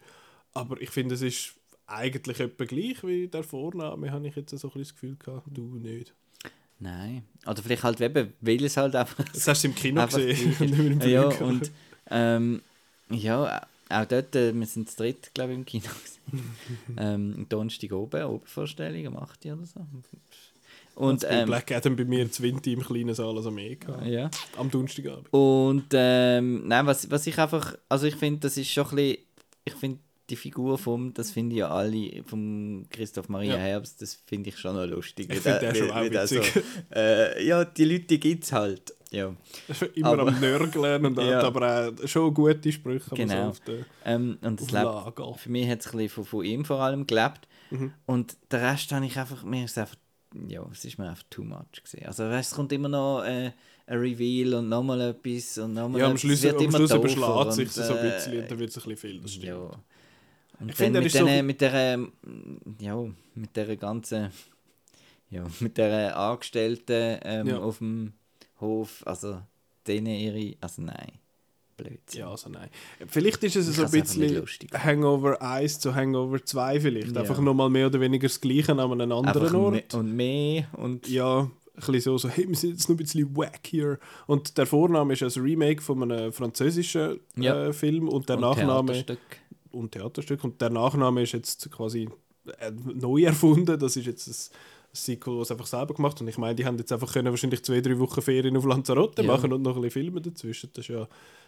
Aber ich finde, es ist eigentlich etwa gleich wie der Vorname, habe ich jetzt so ein bisschen das Gefühl gehabt. Du nicht. Nein. Oder vielleicht halt eben, weil es halt einfach. Das hast du im Kino gesehen. im ja, und ähm, ja, auch dort, äh, wir sind zu dritt, glaube ich, im Kino. ähm, Donnerstag oben, Obenvorstellung um 8 Uhr oder so. Und, Bei ähm, Black Adam bei mir 20 im kleinen Saal, also mehr gehabt. ja. Am Donnerstagabend. Und ähm, nein, was, was ich einfach, also ich finde, das ist schon ein bisschen, ich finde die Figur vom, das finde ich ja alle, vom Christoph Maria Ja. Herbst, das finde ich schon noch lustig. Ich finde den schon auch witzig. äh, ja, die Leute, gibt es halt. Ja. Immer Aber- am Nörgeln und Ja. hat aber auch schon gute Sprüche. Genau. So auf der, Ähm, und das lebt, für mich hat es ein bisschen von, von ihm vor allem gelebt. Mhm. Und der Rest habe ich einfach, mir ist einfach ja, es ist mir einfach too much gewesen. Also weißt, es kommt immer noch äh, ein Reveal und nochmal etwas und nochmal Ja, am. Schluss, wird am immer Schluss überschlägt sich so ein äh, bisschen und dann wird es ein bisschen viel, das stimmt. Ja. Und Ich dann finde, er mit, ist so mit der, ähm, ja, mit der ganzen, ja, mit der Angestellten ähm, Ja. auf dem Hof, also denen ihre, also nein, blöd. Ja, also nein. Vielleicht ist es Ich so ein bisschen. Hangover 1 zu Hangover 2 vielleicht. Ja. Einfach nochmal mehr oder weniger das Gleiche an einem anderen Ort. me und mehr und ja, ein bisschen so, so, hey, wir sind jetzt noch ein bisschen wack hier. Und der Vorname ist ein Remake von einem französischen Ja. äh, Film und der und Nachname Theaterstück. und Theaterstück und der Nachname ist jetzt quasi äh, neu erfunden. Das ist jetzt ein Sequel, das einfach selber gemacht und ich meine, die haben jetzt einfach können wahrscheinlich zwei, drei Wochen Ferien auf Lanzarote Ja. machen und noch ein bisschen Filme dazwischen. Das ist ja,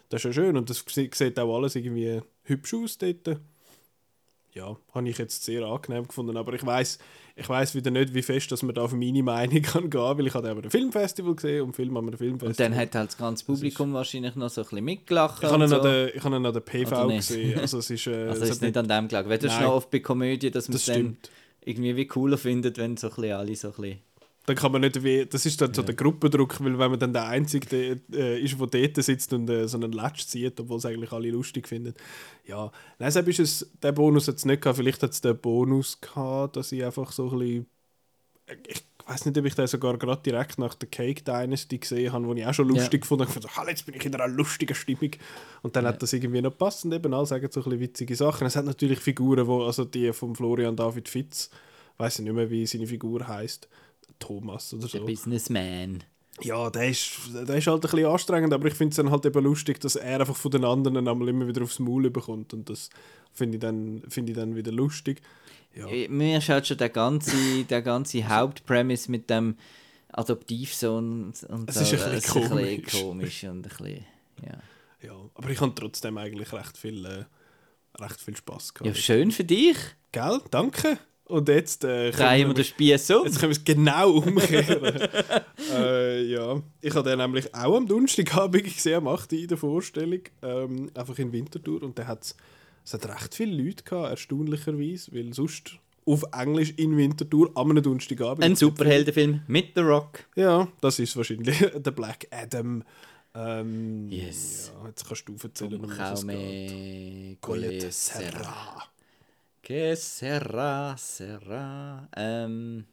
das ist ja schön und das sie- sieht auch alles irgendwie hübsch aus dort. Ja, habe ich jetzt sehr angenehm gefunden, aber ich weiß ich weiß wieder nicht, wie fest dass man da auf meine Meinung kann gehen, weil ich habe aber ein Filmfestival gesehen und Film haben wir ein Filmfestival. Und dann hat halt das ganze Publikum wahrscheinlich noch so ein bisschen mitgelacht. ich habe ihn an so. der, ich habe ihn an der PV gesehen, also es ist, äh, Also es ist nicht an dem das ist Nein. noch oft bei Komödien, dass man das es dann stimmt. Irgendwie wie cooler findet, wenn so ein bisschen alle so ein bisschen... dann kann man nicht wie, das ist dann so der Gruppendruck, weil wenn man dann der Einzige der, äh, ist, der dort sitzt und äh, so einen Latsch zieht, obwohl es eigentlich alle lustig finden. Ja, nein, deshalb ist es, der Bonus hat es nicht gehabt, vielleicht hat es den Bonus gehabt, dass ich einfach so ein bisschen, ich weiß nicht, ob ich den sogar gerade direkt nach der Cake Dynasty gesehen habe, wo ich auch schon Ja. lustig gefunden habe, ich fand, so, jetzt bin ich in einer lustigen Stimmung und dann hat das irgendwie noch passend eben alle sagen so ein bisschen witzige Sachen. Es hat natürlich Figuren, wo, also die von Florian David Fitz, weiß ich nicht mehr, wie seine Figur heißt, Thomas oder Der so. Businessman. Ja, der ist, der ist halt ein bisschen anstrengend, aber ich finde es dann halt eben lustig, dass er einfach von den anderen einmal immer wieder aufs Maul bekommt und das finde ich, dann- finde ich dann wieder lustig. Ja, Äh, Mir ist halt schon der ganze, der ganze Hauptpremise mit dem Adoptivsohn und, Es so, ist ein bisschen ist ein komisch. bisschen komisch und ein bisschen, ja. ja, aber ich habe trotzdem eigentlich recht viel, äh, recht viel Spaß gehabt. Ja, schön für dich. Gell? Danke. Und jetzt äh, Drehen wir den Spieß um. Jetzt können wir es genau umkehren. äh, ja, ich habe den nämlich auch am Donnerstagabend gesehen, am 8. in der Vorstellung, ähm, einfach in Winterthur. Und da hat es hat recht viele Leute gehabt, erstaunlicherweise, weil sonst auf Englisch in Winterthur am Donnerstagabend. Ein Superheldenfilm mit The Rock. Ja, das ist wahrscheinlich der Black Adam. Ähm, Yes. Ja, jetzt kannst du erzählen, um was es geht. Colette. Serra. Que serra, serra. Ähm,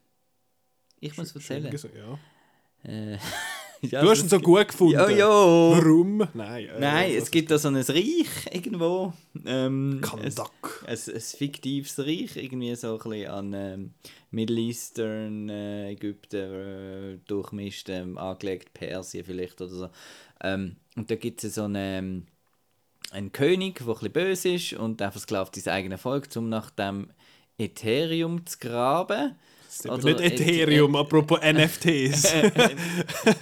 ich muss Schön erzählen. gesagt, Ja. Äh, ja, Du hast ihn so gut gefunden. Ja, ja. Warum? Nein, äh, Nein, es gibt da so ein Reich irgendwo. Ähm, ein, Kandak. ein, ein fiktives Reich, irgendwie so ein bisschen an ähm, Middle Eastern, äh, Ägypten äh, durchmischt, ähm, angelegt, Persien vielleicht oder so. Ähm, und da gibt es so einen, ähm, einen König, der ein bisschen böse ist und der versklavt sein eigenes Volk, um nach dem Ethereum zu graben. Das Oder nicht Ethereum, apropos NFTs.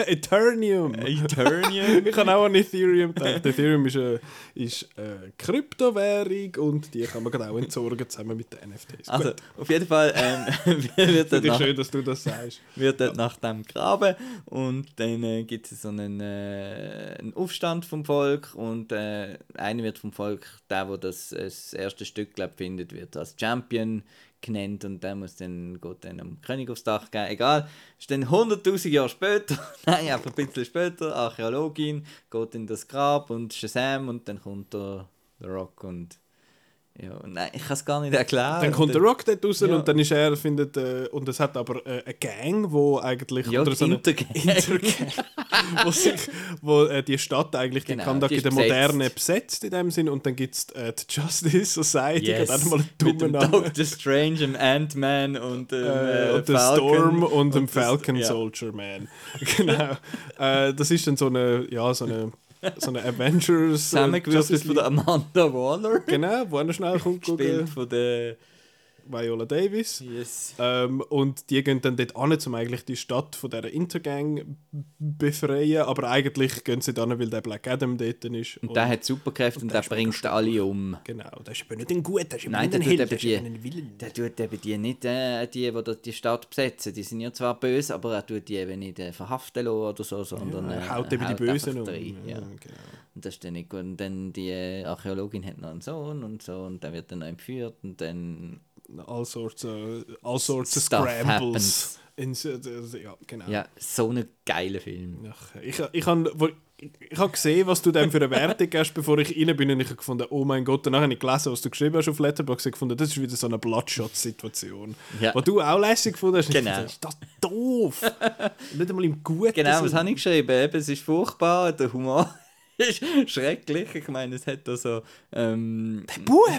Eternium. Ethereum? Ich habe auch an Ethereum gedacht. Ethereum ist eine, ist eine Kryptowährung und die kann man auch entsorgen zusammen mit den NFTs. Also, Gut, auf jeden Fall ähm, wird ich nach, schön, dass du das sagst. wird dort nach dem graben und dann äh, gibt es so einen, äh, einen Aufstand vom Volk und äh, einer wird vom Volk, der, wo das, äh, das erste Stück glaub, findet, wird als Champion genannt und der muss dann, geht dann am König aufs Dach gehen, egal. Ist dann 100'000 Jahre später, nein, einfach ein bisschen später, Archäologin, geht in das Grab und Shazam und dann kommt der, der Rock und ja, nein, ich kann es gar nicht erklären. Dann kommt der Rock dort raus Ja. und dann ist er, findet, äh, und es hat aber äh, eine Gang, wo eigentlich, Ja, oder so eine Intergang. Intergang, wo, sich, wo äh, die Stadt eigentlich, die Genau, Kandak die in ist der. Moderne besetzt in dem Sinn und dann gibt es äh, die Justice Society, Yes. hat auch mal einen dem dummen Namen. Doctor Strange, dem Ant-Man und dem und. Storm und dem das- Falcon ja. Soldier Man. genau. äh, das ist dann so eine, ja, so eine, so eine Avengers. äh, Zusammengewürfelt Justice von der Amanda Waller. Genau, wo er schnell kommt, Gespielt von der... Viola Davis. Yes. Ähm, und die gehen dann dort an, um eigentlich die Stadt von dieser Intergang befreien. Aber eigentlich gehen sie dann, weil der Black Adam dort ist. Und der hat Superkräfte und, der der bringt alle um. Genau, der ist aber nicht ein Gut, der ist Nein, nicht ein Held, der eben ist ein. Der tut eben die nicht, äh, die, die die Stadt besetzen. Die sind ja zwar böse, aber er tut die eben nicht äh, verhaften lassen oder so, sondern Er äh, haut eben die Bösen um. rein, Ja. genau. Und das ist dann nicht gut. Und dann die äh, Archäologin hat noch einen Sohn und so und der wird dann noch entführt und dann all sorts, äh, all sorts of Scrambles. Ja, genau. Ja, so ein geiler Film. Ach, ich ich habe ich hab gesehen, was du dem für eine Wertung gibst, bevor ich rein bin und ich habe gefunden, oh mein Gott, danach habe ich gelesen, was du geschrieben hast auf Letterboxd, ich gefunden, das ist wieder so eine Bloodshot-Situation. Ja. Wo du auch lässig gefunden hast. Und Genau. dachte, ist das doof? Nicht einmal im Guten. Genau, was habe ich geschrieben? Eben, es ist furchtbar, der Humor ist schrecklich. Ich meine, es hat da so. Ähm, Bub!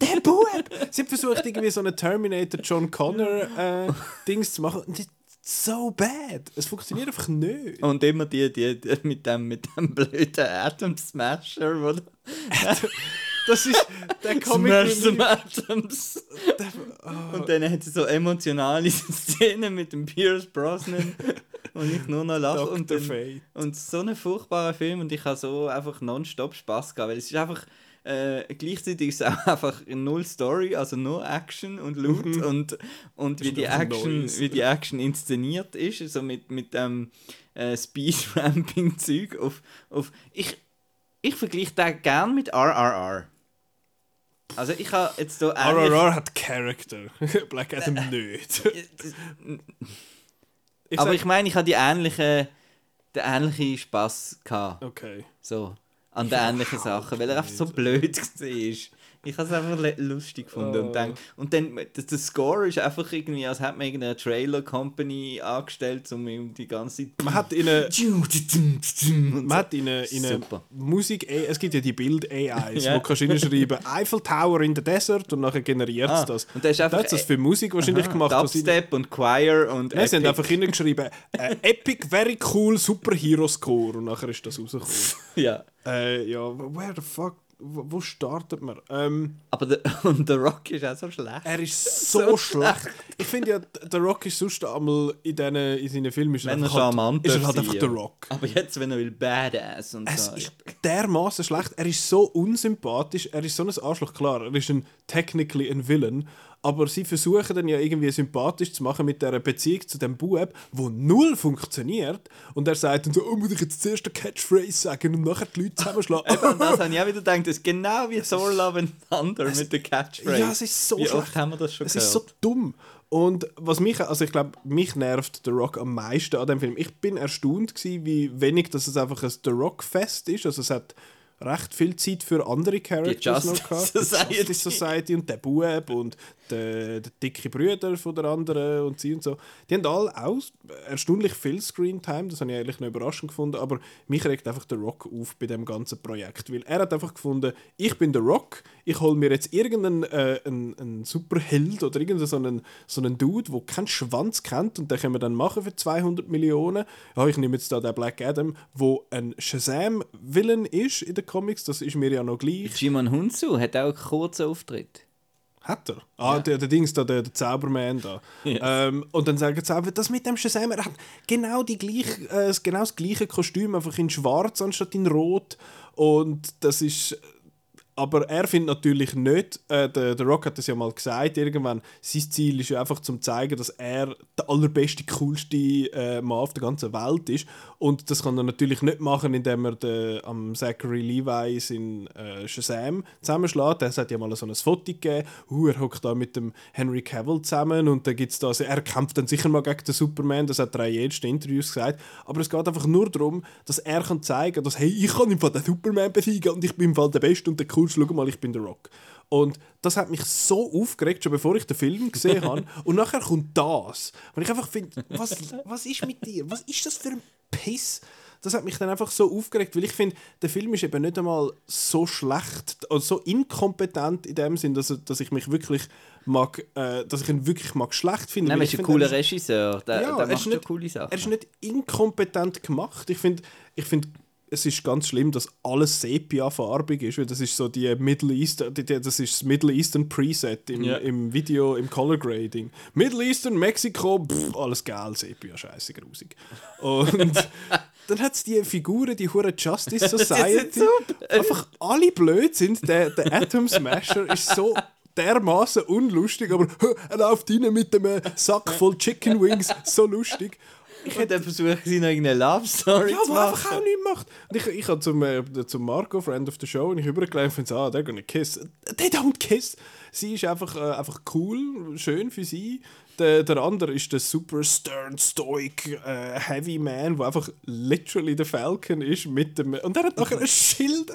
Der Bub! Sie haben versucht, irgendwie so eine Terminator John Connor äh, Dings zu machen. Und so bad. Es funktioniert einfach nicht. und immer die, die, die mit, dem, mit dem blöden Atom Smasher, wo Das ist der Comic Smash Atoms. oh. Und dann hat sie so emotionale Szenen mit dem Pierce Brosnan, und ich nur noch lache. Und, dann, und so ein furchtbarer Film und ich habe so einfach nonstop Spaß gehabt, weil es ist einfach. Äh, gleichzeitig ist es auch einfach null Story, also nur Action und Loot und, und wie, die Action, Neues. wie die Action inszeniert ist, so mit, mit dem äh, Speed-Ramping-Zeug auf, auf. Ich, ich vergleiche den gern mit RRR. Also ich habe jetzt so RRR hat Character. Black Adam nicht. Ich Aber sag- ich meine, ich habe die ähnliche, den ähnlichen Spaß gehabt. Okay. So. An den ähnlichen Sachen, weil er einfach so blöd war. Ich habe es einfach lustig gefunden. Und, Oh. denk, und dann, das, der Score ist einfach irgendwie, als hätte man irgendeine Trailer-Company angestellt, um ihm die ganze Zeit... Man hat in eine, Und man hat in eine, in eine. Musik, es gibt ja die Bild-AIs, Ja. wo kannst du hinschreiben Eiffel Tower in the Desert und nachher generiert es Ah, das. und der ist einfach- da hat es für Musik wahrscheinlich gemacht. was sie- Dubstep und Choir und Nein, sie haben einfach hingeschrieben, äh, Epic, very cool, Superhero Score. Und nachher ist das rausgekommen. Ja. äh, ja, where the fuck, wo, wo startet man? Ähm, Aber der, und der Rock ist auch so schlecht. er ist so, So schlecht. Ich finde ja, der Rock ist sonst einmal in, diesen, in seinen Filmen ist er Wenn er halt, charmant ist er halt einfach der. Rock. Aber jetzt, wenn er will Badass und Es so. ist dermaßen schlecht. Er ist so unsympathisch. Er ist so ein Arschloch. Klar, er ist ein technically ein Villain. Aber sie versuchen dann ja irgendwie sympathisch zu machen mit dieser Beziehung zu dem Bub, wo null funktioniert. Und er sagt dann so, oh, muss ich jetzt zuerst eine Catchphrase sagen und nachher die Leute zusammenschlagen. Eben, das habe ich auch wieder gedacht, das ist genau wie Thor Love and Thunder mit der Catchphrase. Ja, es ist so Wie schlecht. haben wir das schon Es gehört? ist so dumm. Und was mich, also ich glaube, mich nervt The Rock am meisten an dem Film. Ich bin erstaunt gewesen, wie wenig, dass es einfach ein The Rock Fest ist. Also es hat recht viel Zeit für andere Characters noch gehabt. Society. Die Society und der Bub und der, der dicke Brüder von der anderen und sie und so. Die haben alle auch erstaunlich viel Screentime. Das habe ich eigentlich noch überraschend gefunden. Aber mich regt einfach der Rock auf bei dem ganzen Projekt, weil er hat einfach gefunden, ich bin der Rock. Ich hole mir jetzt irgendeinen äh, einen, einen Superheld oder irgendeinen so einen, so einen Dude, der keinen Schwanz kennt und den können wir dann machen für 200 Millionen. Ja, ich nehme jetzt da den Black Adam, wo ein Shazam-Villain ist in den Comics. Das ist mir ja noch gleich. Jimon Hunsu hat auch einen kurzen Auftritt. Hat er? Ah, der, der Dings da, der, der Zauberman da. Yes. Ähm, und dann sagen sie auch, das mit dem Shazam, er hat genau, die gleich, äh, genau das gleiche Kostüm, einfach in schwarz anstatt in rot. Und das ist... Aber er findet natürlich nicht, äh, der, der Rock hat das ja mal gesagt, irgendwann, sein Ziel ist ja einfach zum zeigen, dass er der allerbeste, coolste äh, Mann auf der ganzen Welt ist. Und das kann er natürlich nicht machen, indem er den, am Zachary Levi in äh, Shazam zusammenschlägt. Er hat ja mal so ein Foto gegeben, uh, er hockt da mit dem Henry Cavill zusammen und dann gibt's da, also er kämpft dann sicher mal gegen den Superman, das hat er in jedem Interviews gesagt. Aber es geht einfach nur darum, dass er kann zeigen dass, hey, ich kann im Fall den Superman besiegen und ich bin im Fall der Beste und der Coolste, schau mal, ich bin der Rock. Und das hat mich so aufgeregt, schon bevor ich den Film gesehen habe. Und nachher kommt das. Und ich einfach finde, was, was ist mit dir? Was ist das für ein Piss? Das hat mich dann einfach so aufgeregt, weil ich finde, der Film ist eben nicht einmal so schlecht, also so inkompetent in dem Sinn, dass, dass ich mich wirklich mag, äh, dass ich ihn wirklich mag schlecht finde. Nein, er ist ein finde, cooler er Regisseur. Der, Ja, der er ist macht nicht- schon coole Sachen. er ist nicht inkompetent gemacht. Ich finde, ich find, es ist ganz schlimm, dass alles sepia-farbig ist, weil das ist so die Middle Eastern, die, das ist das Middle Eastern Preset im, Ja. im Video, im Color Grading. Middle Eastern, Mexiko, pff, alles geil, sepia, scheiße, grusig. Und dann hat es die Figuren, die hure Justice Society, einfach alle blöd sind. Der, der Atom Smasher ist so dermaßen unlustig, aber er läuft rein mit dem äh, Sack voll Chicken Wings, so lustig. Und dann versuchen sie noch irgendeine Love Story Ja, zu aber einfach machen. auch nichts macht. Und ich, ich habe zum, äh, zum Marco, Friend of the Show, und ich übergelegt und so, ah, they're gonna kiss. They don't kiss. Sie ist einfach, äh, einfach cool, schön für sie. Der, der andere ist der super stern, stoic, äh, heavy man, der einfach literally der Falcon ist mit dem... Und er hat nachher ein Schild.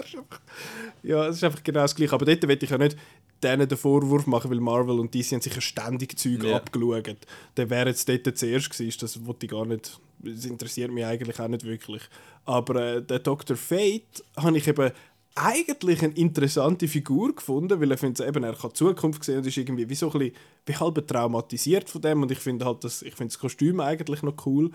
Ja, es ist einfach genau das Gleiche. Aber dort will ich ja nicht denen den Vorwurf machen, weil Marvel und DC haben sicher ständig Zeug Ja. abgeschaut. Der wäre jetzt dort zuerst gewesen, das wollte ich gar nicht... Das interessiert mich eigentlich auch nicht wirklich. Aber äh, der Dr. Fate habe ich eben eigentlich eine interessante Figur gefunden, weil ich finde, eben, er kann Zukunft sehen und ist irgendwie wie so ein bisschen, wie halb traumatisiert von dem und ich finde halt das, ich finde das Kostüm eigentlich noch cool,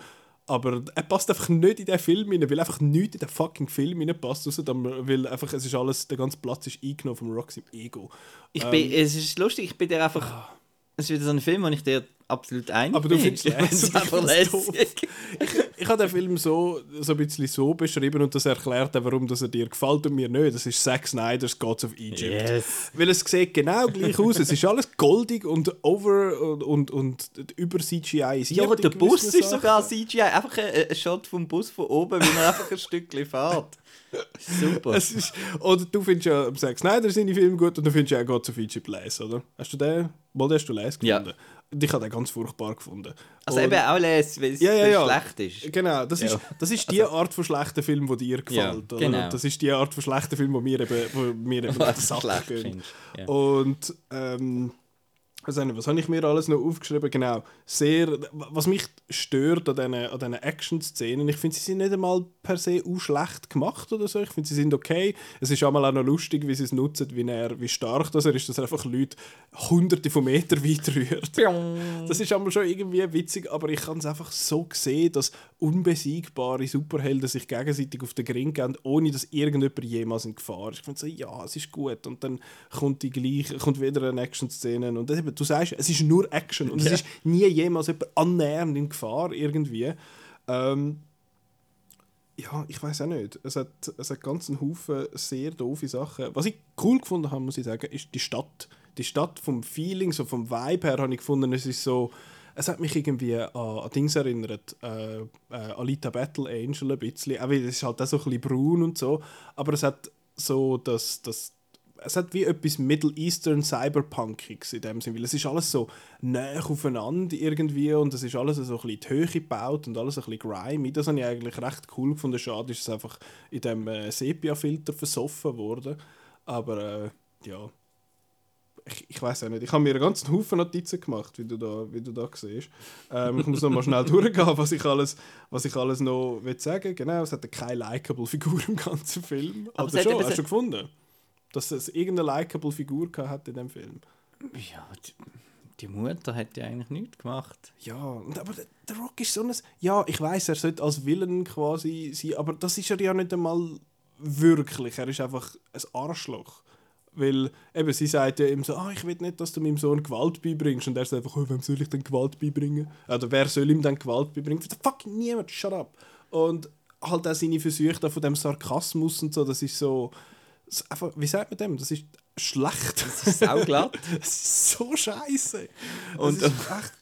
aber er passt einfach nicht in den Film rein, weil einfach nichts in den fucking Film rein passt, weil einfach, es ist alles, der ganze Platz ist eingenommen vom Roxy Ego. Ich Ähm. bin, es ist lustig, ich bin dir einfach. Es ist wieder so ein Film, wo ich dir absolut einig Aber du findest Ich find's lässig, einfach ich. Ich habe den Film so, so ein bisschen so beschrieben und das erklärt warum das er dir gefällt und mir nicht. Das ist Zack Snyder's Gods of Egypt. Yes. Weil es sieht genau gleich aus. Es ist alles goldig und over und, und, und über CGI. Ja, der Bus ist sogar CGI. Einfach ein, ein Shot vom Bus von oben, wie er einfach ein Stückchen fährt. Super. Es ist, oder du findest ja Zack Snyder seine Filme gut und du findest ja auch Gods of Egypt Les, oder? Hast du den? Mal den hast du Ja. gefunden? Und ich habe den ganz furchtbar gefunden. Also Und- eben auch lesen, weil es Ja, ja, ja. schlecht ist. Genau, das ist, Ja. das ist die Art von schlechten Film, die dir gefällt. Ja, oder? genau. Das ist die Art von schlechten Film, die mir eben, wo mir eben Sack schlecht. Ja. Und ähm, also, was habe ich mir alles noch aufgeschrieben? Genau, sehr, was mich stört an diesen, an diesen Action-Szenen, ich finde, sie sind nicht einmal per se auch schlecht gemacht oder so. Ich finde, sie sind okay. Es ist einmal auch noch lustig, wie sie es nutzen, wie, er, wie stark das er ist, dass er einfach Leute hunderte von Metern weit rührt. Das ist einmal schon irgendwie witzig, aber ich kann es einfach so sehen, dass unbesiegbare Superhelden sich gegenseitig auf den Gring gehen, ohne dass irgendjemand jemals in Gefahr ist. Ich finde so, ja, es ist gut. Und dann kommt, die gleich, kommt wieder eine Action-Szene. Und eben, du sagst, es ist nur Action. Und es ist nie jemals jemand annähernd in Gefahr irgendwie. Ähm, ja, ich weiß auch nicht. Es hat, es hat ganz einen Haufen sehr doofe Sachen. Was ich cool gefunden habe, muss ich sagen, ist die Stadt. Die Stadt vom Feeling, so vom Vibe her, habe ich gefunden, es ist so. Es hat mich irgendwie an, an Dings erinnert, äh, äh, Alita Battle Angel ein bisschen. Auch weil es ist halt auch so ein bisschen braun und so. Aber es hat so das, das es hat wie etwas Middle Eastern Cyberpunkiges in dem Sinne, weil es ist alles so näher aufeinander irgendwie und es ist alles so ein bisschen die Höhe gebaut und alles ein bisschen grimy. Das habe ich eigentlich recht cool gefunden. Schade ist es einfach in dem äh, Sepia-Filter versoffen worden. Aber äh, ja, ich, ich weiß auch nicht. Ich habe mir einen ganzen Haufen Notizen gemacht, wie du da, wie du da siehst. Ähm, ich muss noch mal schnell durchgehen, was ich alles, was ich alles noch will sagen Genau, es hat keine likable Figur im ganzen Film. Aber Also schon, hast du gefunden? Dass es irgendeine likable Figur hat in dem Film. Ja, die, die Mutter hat ja eigentlich nichts gemacht. Ja, aber der, der Rock ist so ein... Ja, ich weiß, er sollte als Villain quasi sein, aber das ist er ja nicht einmal wirklich. Er ist einfach ein Arschloch. Weil eben, sie sagt ja ihm so, ah, ich will nicht, dass du meinem Sohn Gewalt beibringst. Und er sagt einfach, oh, wem soll ich denn Gewalt beibringen? Oder wer soll ihm denn Gewalt beibringen? Fucking niemand, shut up. Und halt auch seine Versuche da von dem Sarkasmus und so, das ist so... einfach, wie sagt man dem? Das ist schlecht. Das ist sauglatt. Das ist so scheiße. Und- ist echt,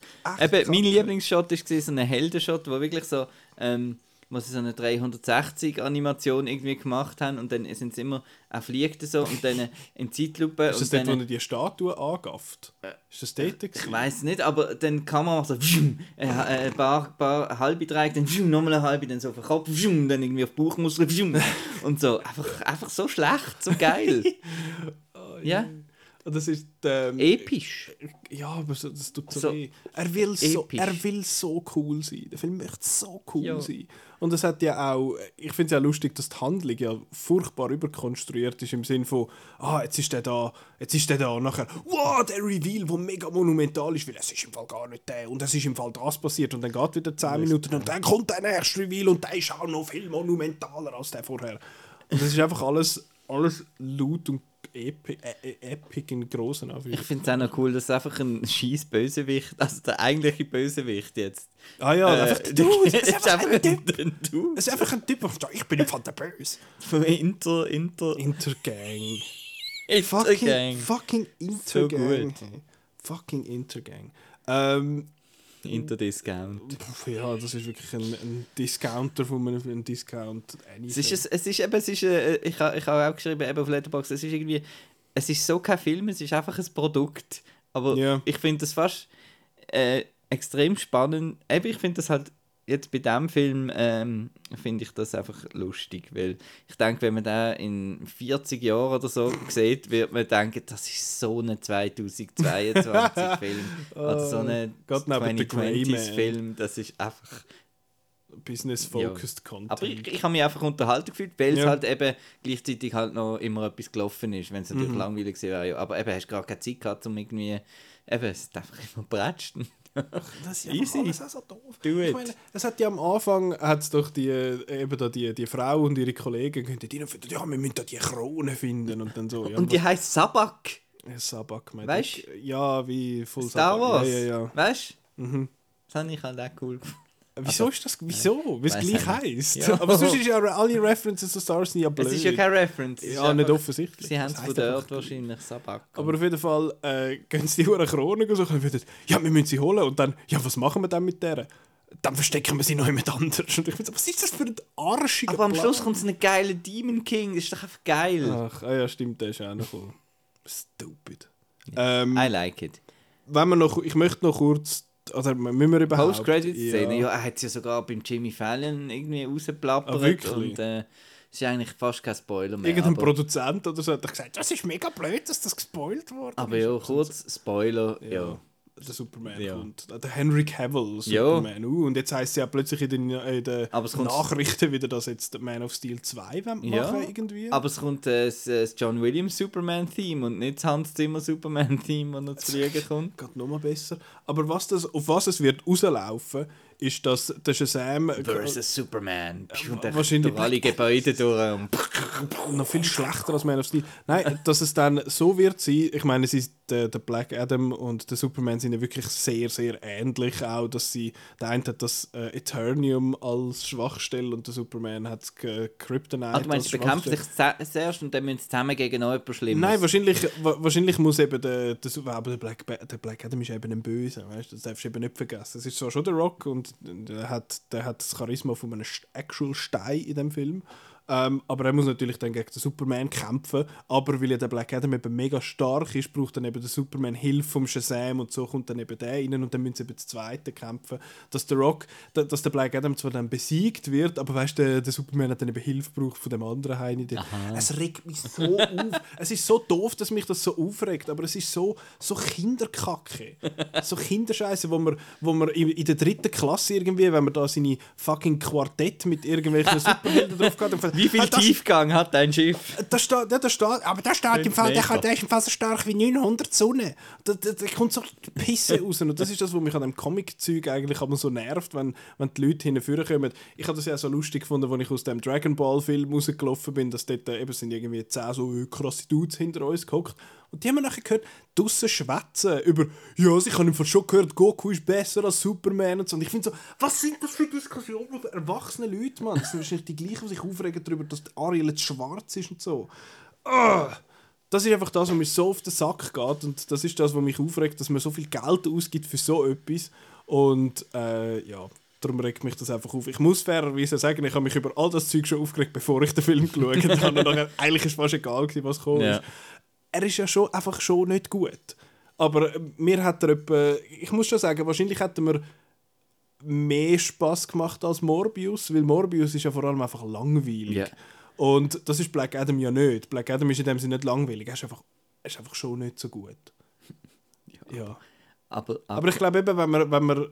echt Eben, mein. Lieblingsshot war so ein Heldenshot, wo wirklich so, ähm, wo sie so eine 360-Animation irgendwie gemacht haben und dann sind sie immer, er fliegt so und dann in Zeitlupe Ist das dort, wo er die Statue angafft? Ist das dort? ich gewesen? weiß nicht, aber dann Kamera macht so wschum, äh, äh, ein paar, paar halbe Dreieck, dann wschum, nochmal eine halbe, dann so auf den Kopf, wschum, dann irgendwie auf die Bauchmuskeln wschum, und so. Einfach, einfach so schlecht, so geil. ja, Und das ist... Ähm, episch. Ja, aber so, das tut so, So weh. Er will so, episch. er will so cool sein. Der Film möchte so cool Ja. sein. Und es hat ja auch... Ich finde es ja lustig, dass die Handlung ja furchtbar überkonstruiert ist im Sinn von ah, jetzt ist der da, jetzt ist der da. Und nachher, wow, der Reveal, der mega monumental ist, weil es ist im Fall gar nicht der. Und es ist im Fall das passiert. Und dann geht wieder 10 Minuten und dann kommt der nächste Reveal und der ist auch noch viel monumentaler als der vorher. Und das ist einfach alles, alles laut und äh, äh, epic in grossen Ich Anführungszeichen. finde es auch noch cool, dass einfach ein scheiß Bösewicht, also der eigentliche Bösewicht jetzt. Ah ja, einfach, äh, du, es ist einfach ein Typ. ein Du. Es ist einfach ein Typ, der sagt, ich bin im Fall der Böse. Vom Inter, Inter, Intergang. Intergang. Fucking, fucking Intergang. gut. hey. Fucking Intergang. Ähm, Interdiscount. Ja, das ist wirklich ein, ein Discounter von einem ein Discount. Es ist, es, es ist eben, es ist, äh, ich habe ich ha auch geschrieben, eben auf Letterboxd, es ist irgendwie, es ist so kein Film, es ist einfach ein Produkt. Aber Ja. ich finde das fast äh, extrem spannend. Eben, ich finde das halt, jetzt bei diesem Film, ähm, finde ich das einfach lustig, weil ich denke, wenn man den in 40 Jahren oder so sieht, wird man denken, das ist so ein 2022-Film. oder so ein Gerade neben The Grey Man. 2020s-Film, das ist einfach... Business-focused Content. Aber ich, ich habe mich einfach unterhalten gefühlt, weil es Ja. halt eben gleichzeitig halt noch immer etwas gelaufen ist, wenn es natürlich Mhm. langweilig gewesen wäre. ja. Aber eben, hast du gar keine Zeit gehabt, um irgendwie... Eben, es ist einfach immer brätscht. Das ist Easy. alles auch so doof. Do Ich meine, es hat ja am Anfang hat's doch die, äh, eben da die, die Frau und ihre Kollegen rein und finden, ja, wir müssen da die Krone finden und dann so. Ja, Und die heißt Sabak. was- Sabak, mein Weißt? Dick. Ja, wie Full Star Sabak. Wars. Ja, ja, ja. Weißt du? Mhm. Das habe ich halt auch cool gefunden. Wieso ist das? Wieso? Weil es gleich heisst. Ja. Aber sonst ist ja alle References zu Star Wars sind ja blöd. Es ist ja keine Reference. Ja, nicht einfach- offensichtlich. Sie haben es von dort wahrscheinlich Sabak. Aber auf jeden Fall äh, gehen sie die Krone suchen und würden, ja, wir müssen sie holen. Und dann, ja, was machen wir dann mit der? Dann verstecken wir sie noch jemand anders. Und ich finde, was ist das für ein arschiger Aber am? Schluss kommt so ein geiler Demon King. Das ist doch einfach geil. Ach, ah ja, stimmt, der ist auch noch cool. Stupid. Ähm, I like it. wenn wir noch, ich möchte noch kurz, oder müssen wir überhaupt... Post-Credit-Szene. Ja. er hat es ja sogar beim Jimmy Fallon irgendwie rausgeplappert. Ah, wirklich? Und äh, es ist eigentlich fast kein Spoiler mehr. Irgendein Produzent oder so hat gesagt, das ist mega blöd, dass das gespoilt wurde. aber ja, kurz Spoiler. Ja. Der Superman Ja. kommt. Der Henry Cavill Ja. Superman. Uh, und jetzt heisst es ja plötzlich in den, in den Nachrichten wieder, dass jetzt Man of Steel 2 wollen Ja, machen irgendwie. Aber es kommt äh, das, äh, das John Williams Superman-Theme und nicht das Hans Zimmer Superman-Theme, das noch zu fliegen kommt. Geht nochmal besser. Aber was das, auf was es wird rauslaufen, ist, dass der Shazam Versus Superman. Und dann wahrscheinlich- durch alle Gebäude durch. Und noch viel schlechter als Man of Steel. Nein, dass es dann so wird sein, ich meine, es ist der, der Black Adam und der Superman sind ja wirklich sehr, sehr ähnlich auch, dass sie, der eine hat das äh, Eternium als Schwachstelle und der Superman hat K- Kryptonite ah, du meinst, als Schwachstelle. sich zuerst und dann müssen sie zusammen gegen noch jemanden Schlimmes. Nein, wahrscheinlich, wa wahrscheinlich muss eben der, der, aber der, Black, der Black Adam ist eben ein Böse, weißt das darfst du eben nicht vergessen. Es ist zwar schon der Rock und der hat, der hat das Charisma von einem Actual Stein in dem Film, ähm, aber er muss natürlich dann gegen den Superman kämpfen, aber weil ja der Black Adam eben mega stark ist, braucht dann eben der Superman Hilfe vom Shazam und so kommt dann eben der rein und dann müssen sie eben das Zweite kämpfen, dass der Rock, da- dass der Black Adam zwar dann besiegt wird, aber weißt du, der, Superman hat dann eben Hilfe gebraucht von dem anderen Heini. Es regt mich so auf. Es ist so doof, dass mich das so aufregt, aber es ist so, so Kinderkacke. So Kinderscheiße, wo man, wo man in, in der dritten Klasse irgendwie, wenn man da seine fucking Quartett mit irgendwelchen Superhelden drauf hat, dann Wie viel Ah, das, Tiefgang hat dein Schiff? da steht, ja, da steht, aber da steht im Fall, der, kann, der ist im Fall so stark wie 900 Sonne. Da, da, da kommt so Pisse raus. Und das ist das, was mich an dem Comic-Zeug eigentlich aber so nervt, wenn, wenn die Leute hinführen kommen. Ich habe das ja so lustig gefunden, als ich aus dem Dragon Ball-Film rausgelaufen bin, dass dort äh, eben sind irgendwie 10 so äh, krasse Dudes hinter uns gehockt. Und die haben wir nachher gehört, draussen schwätzen über, ja, also ich habe im schon gehört, Goku ist besser als Superman und so. Und ich finde so, was sind das für Diskussionen für erwachsene Leute, Mann? Das sind wahrscheinlich die gleichen, die sich aufregen darüber, dass Ariel jetzt schwarz ist und so. Ah, das ist einfach das, was mir so auf den Sack geht und das ist das, was mich aufregt, dass man so viel Geld ausgibt für so etwas und äh, ja, darum regt mich das einfach auf. Ich muss fairerweise sagen, ich habe mich über all das Zeug schon aufgeregt, bevor ich den Film geschaut habe und nachher, eigentlich ist es fast egal was kommt. Ja. Er ist ja schon einfach schon nicht gut. Aber äh, mir hat er etwa, ich muss schon sagen, wahrscheinlich hätte mir mehr Spaß gemacht als Morbius, weil Morbius ist ja vor allem einfach langweilig. Ja. Und das ist Black Adam ja nicht. Black Adam ist in dem Sinne nicht langweilig, er ist einfach, er ist einfach schon nicht so gut. Ja. Aber, aber, Aber ich glaube eben, wenn man, wenn man,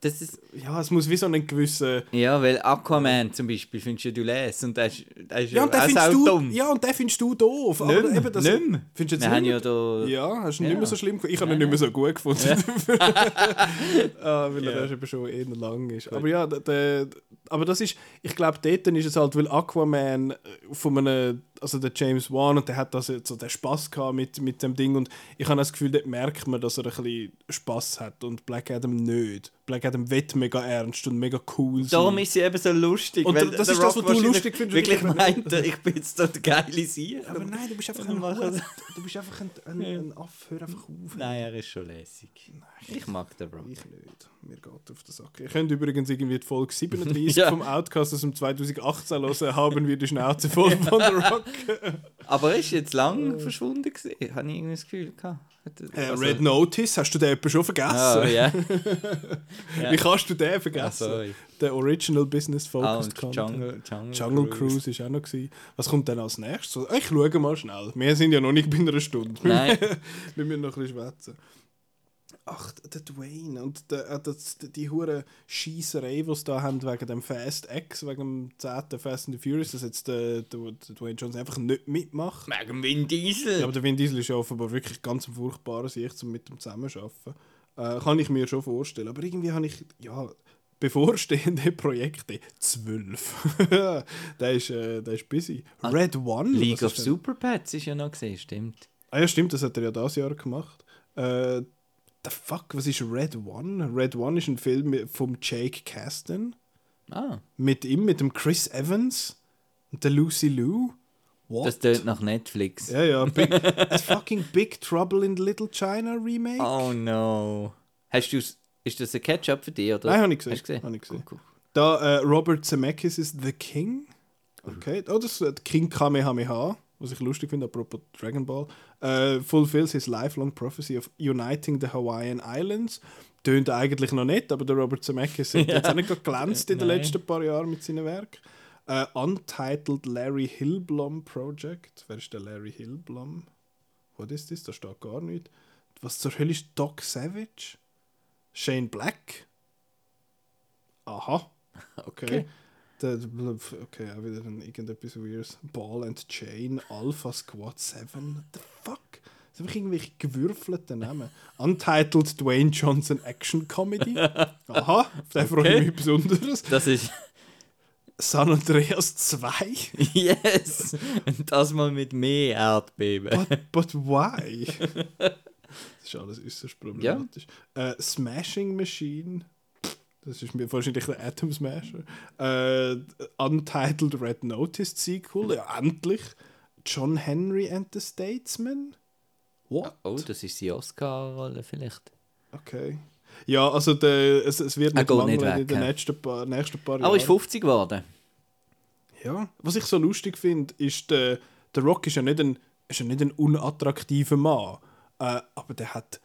das ist. ja, es muss wie so einen gewissen... Ja, weil Aquaman zum Beispiel findest ja du les und der ist, der ist Ja, und auch du, dumm. ja, und den findest du doof. Nicht aber mehr, eben das, nicht mehr. Findest du jetzt nicht ja da. Ja, hast du ihn Ja. nicht mehr so schlimm gefunden? Ich habe ihn Ja. nicht mehr so gut gefunden. ah, weil er eben schon eher lang ist. Aber ja, der, der, aber das ist, ich glaube, dort ist es halt, weil Aquaman äh, von einem also der James Wan, und der hat das jetzt so den Spaß gehabt mit, mit dem Ding. Und ich habe das Gefühl, dort merkt man, dass er ein bisschen Spaß hat und Black Adam nicht. Black Adam wird mega ernst und mega cool sein. Darum ist sie eben so lustig. Und weil das ist das, Rock was du lustig findest, Wirklich meint, ich bin jetzt so der geile Sieg. aber nein, du bist einfach ein, wir- du bist einfach ein, ein, ein Aff, hör einfach auf. Nein, er ist schon lässig. Ich mag den Rock. Ich nicht. Mir geht auf den Sack. Ihr könnt übrigens irgendwie die Folge 37 Ja. vom Outcast aus dem 2018 hören, haben wir die Schnauze voll von The Rock. Aber er ist jetzt lang verschwunden gewesen. Habe ich irgendwie das Gefühl gehabt. Äh, also- Red Notice, hast du den etwa schon vergessen? Ah, ja. Wie kannst du den Ah, vergessen? sorry. der Original Business Ah, Focused und Content. Jungle, Jungle, Jungle Cruise ist auch noch gewesen. Was kommt denn als nächstes? Ich schaue mal schnell. Wir sind ja noch nicht bei einer Stunde. Nein. Wir müssen noch ein bisschen schwätzen. Ach, der Dwayne und der, äh, das, die hure Schießerei, die sie da haben wegen dem Fast X, wegen dem 10. Fast and the Furious, dass jetzt der, der, der Dwayne Johnson einfach nicht mitmacht. Wegen Vin Diesel. Ja, aber der Vin Diesel ist ja offenbar wirklich ganz ein furchtbarer Sicht, um mit dem zusammenzuarbeiten. Äh, kann ich mir schon vorstellen. Aber irgendwie habe ich, ja, bevorstehende Projekte, zwölf. der, ist, äh, der ist busy. Red One. League of Super Pets ist ja noch gesehen, stimmt. Ah ja, stimmt, das hat er ja dieses Jahr gemacht. Äh, the fuck, was ist Red One? Red One ist ein Film vom Jake Kasdan. Ah, Mit ihm, mit dem Chris Evans und der Lucy Liu. What? das tönt nach Netflix. ja, ja, big, a fucking Big Trouble in Little China Remake. Oh no. Hast du's, ist das ein Catch-up für dich, oder? Nein, habe ich gesehen. Hast du gesehen? Hab ich gesehen. Cool, cool. Da äh, Robert Zemeckis ist The King. Okay, oh, das ist King Kamehameha, was ich lustig finde, apropos Dragon Ball. Äh, fulfills his lifelong prophecy of uniting the Hawaiian Islands. Tönt eigentlich noch nicht, aber der Robert Zemeckis hat jetzt auch nicht gerade glänzt in den Nein. letzten paar Jahren mit seinen Werken. Äh, Untitled Larry Hillblom Project. Wer ist der Larry Hillblom? Was ist das? Da steht gar nicht. Was zur Hölle ist Doc Savage? Shane Black? Aha. Okay. Der, okay, auch wieder ein, irgendetwas Weirdes. Ball and Chain, Alpha Squad 7. What the fuck? Das sind einfach irgendwelche gewürfelten Namen. Untitled Dwayne Johnson Action Comedy. Aha, auf den freue ich Okay. mich besonders. Das ist. San Andreas 2. yes! Und das mal mit mehr Erdbeben. But, but why? das ist alles äußerst problematisch. Äh, Smashing Machine. Das ist mir wahrscheinlich der Atom Smasher. Äh, Untitled Red Notice Sequel. Ja, endlich. John Henry and the Statesman. What? Oh, das ist die Oscar-Rolle vielleicht. Okay. Ja, also der, es, es wird nicht mangeln nicht weg, in den nächsten paar, nächsten paar Aber ist Jahren. 50 geworden. Ja, was ich so lustig finde, ist, der, der Rock ist ja nicht ein, ist ja nicht ein unattraktiver Mann, äh, aber der hat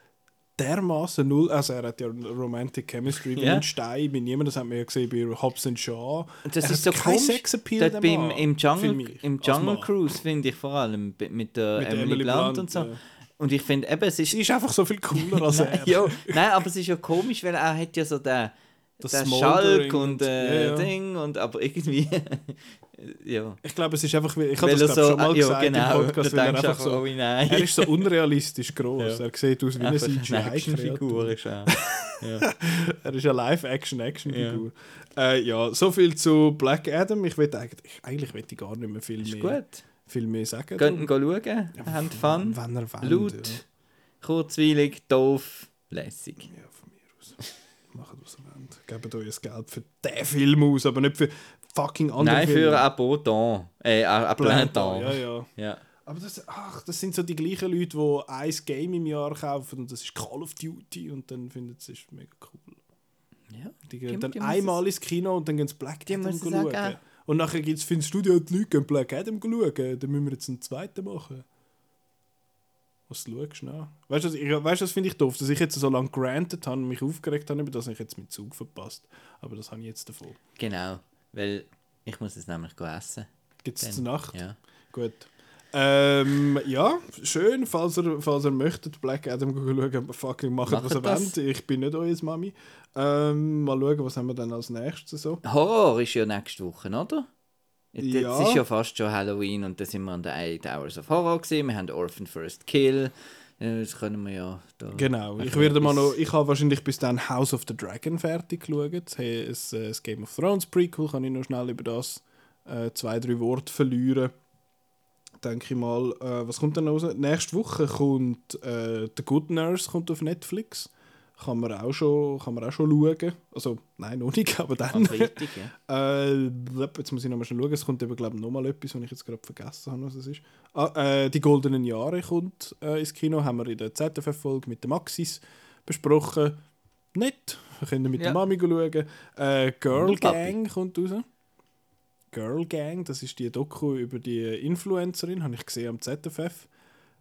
dermaßen null, also er hat ja Romantic Chemistry wie Ja. ein Stein, mit niemandem, das hat man ja gesehen bei Hobbs and Shaw. Das Er ist so kein komisch. Sexappeal, beim, Mann, Im Jungle, finde ich, im Jungle. Cruise finde ich vor allem mit der Mit Emily, Emily Blunt, Blunt, und so. ja. Und ich finde eben, es ist. Sie ist einfach so viel cooler als nein, er. ja, nein, aber es ist ja komisch, weil er hat ja so den, Das Smoldering Schalk und äh, ja, ja. Ding und aber irgendwie. ja. Ich glaube, es ist einfach, ich habe das glaub, schon mal ja, gesagt genau, im Podcast, weil er einfach so, oh nein. er ist so unrealistisch groß. Ja. Er sieht aus wie eine Einfach eine CGI-Kreatur. Actionfigur ist er. Er ist eine Live-Action-Action-Figur. Ja. Äh, ja, so viel zu Black Adam. Ich will eigentlich, eigentlich will ich gar nicht mehr viel, Ist mehr, gut. viel mehr sagen. Könnt ihr schauen, habt Fun, Wenn er will. laut, Ja. kurzweilig, doof, lässig. ja, von mir aus. Was ihr wollt. Gebt euch das Geld für den Film aus, aber nicht für fucking andere Nein, Filme. für ein Botan. Äh, ein ein Plantan. Ja, ja. Ja. Aber das, ach, das sind so die gleichen Leute, die ein Game im Jahr kaufen und das ist Call of Duty und dann finden sie es ist mega cool. ja. Die gehen dann einmal ins Kino und dann gehen sie Black Adam es schauen. geben. Und nachher gibt's, findest du, ja, die Leute gehen Black Adam schauen, dann müssen wir jetzt einen zweiten machen. Was schaust du nach? Weißt du, ich- weißt, du, das finde ich doof, dass ich jetzt so lange granted habe und mich aufgeregt habe, über das ich jetzt meinen Zug verpasst. Aber das habe ich jetzt davon. Genau, weil ich muss es nämlich essen. Gibt es zur Nacht? Ja. Gut. Ähm, ja, schön, falls ihr, falls ihr möchtet, Black Adam schauen, fucking macht, Macht was ihr wollt. Ich bin nicht euer Mami. Ähm, mal schauen, was haben wir dann als nächstes so. Horror ist ja nächste Woche, oder? Jetzt Ja. ist ja fast schon Halloween und da sind wir an der 8 Hours of Horror gesehen. Wir haben Orphan First Kill. Äh, Das können wir ja da. Genau, ich werde mal noch, ich habe wahrscheinlich bis dann House of the Dragon fertig geschaut. Hey, ein, äh, ein Game of Thrones Prequel, kann ich noch schnell über das äh, zwei, drei Worte verlieren. denke ich mal. Äh, was kommt dann raus? Nächste Woche kommt äh, The Good Nurse kommt auf Netflix. Kann man auch schon, kann man auch schon schauen. Also, nein, noch nicht, aber dann. Freitag, ja. Äh, jetzt muss ich noch mal schnell schauen. Es kommt eben, glaube ich, noch mal etwas, was ich jetzt gerade vergessen habe, was es ist. Ah, äh, die Goldenen Jahre kommt äh, ins Kino. Haben wir in der ZFF-Folge mit der Maxis besprochen. Nett. Wir können mit Ja. der Mami schauen. Äh, Girl. Gang kommt raus. Girl Gang, das ist die Doku über die Influencerin, habe ich gesehen am ZFF.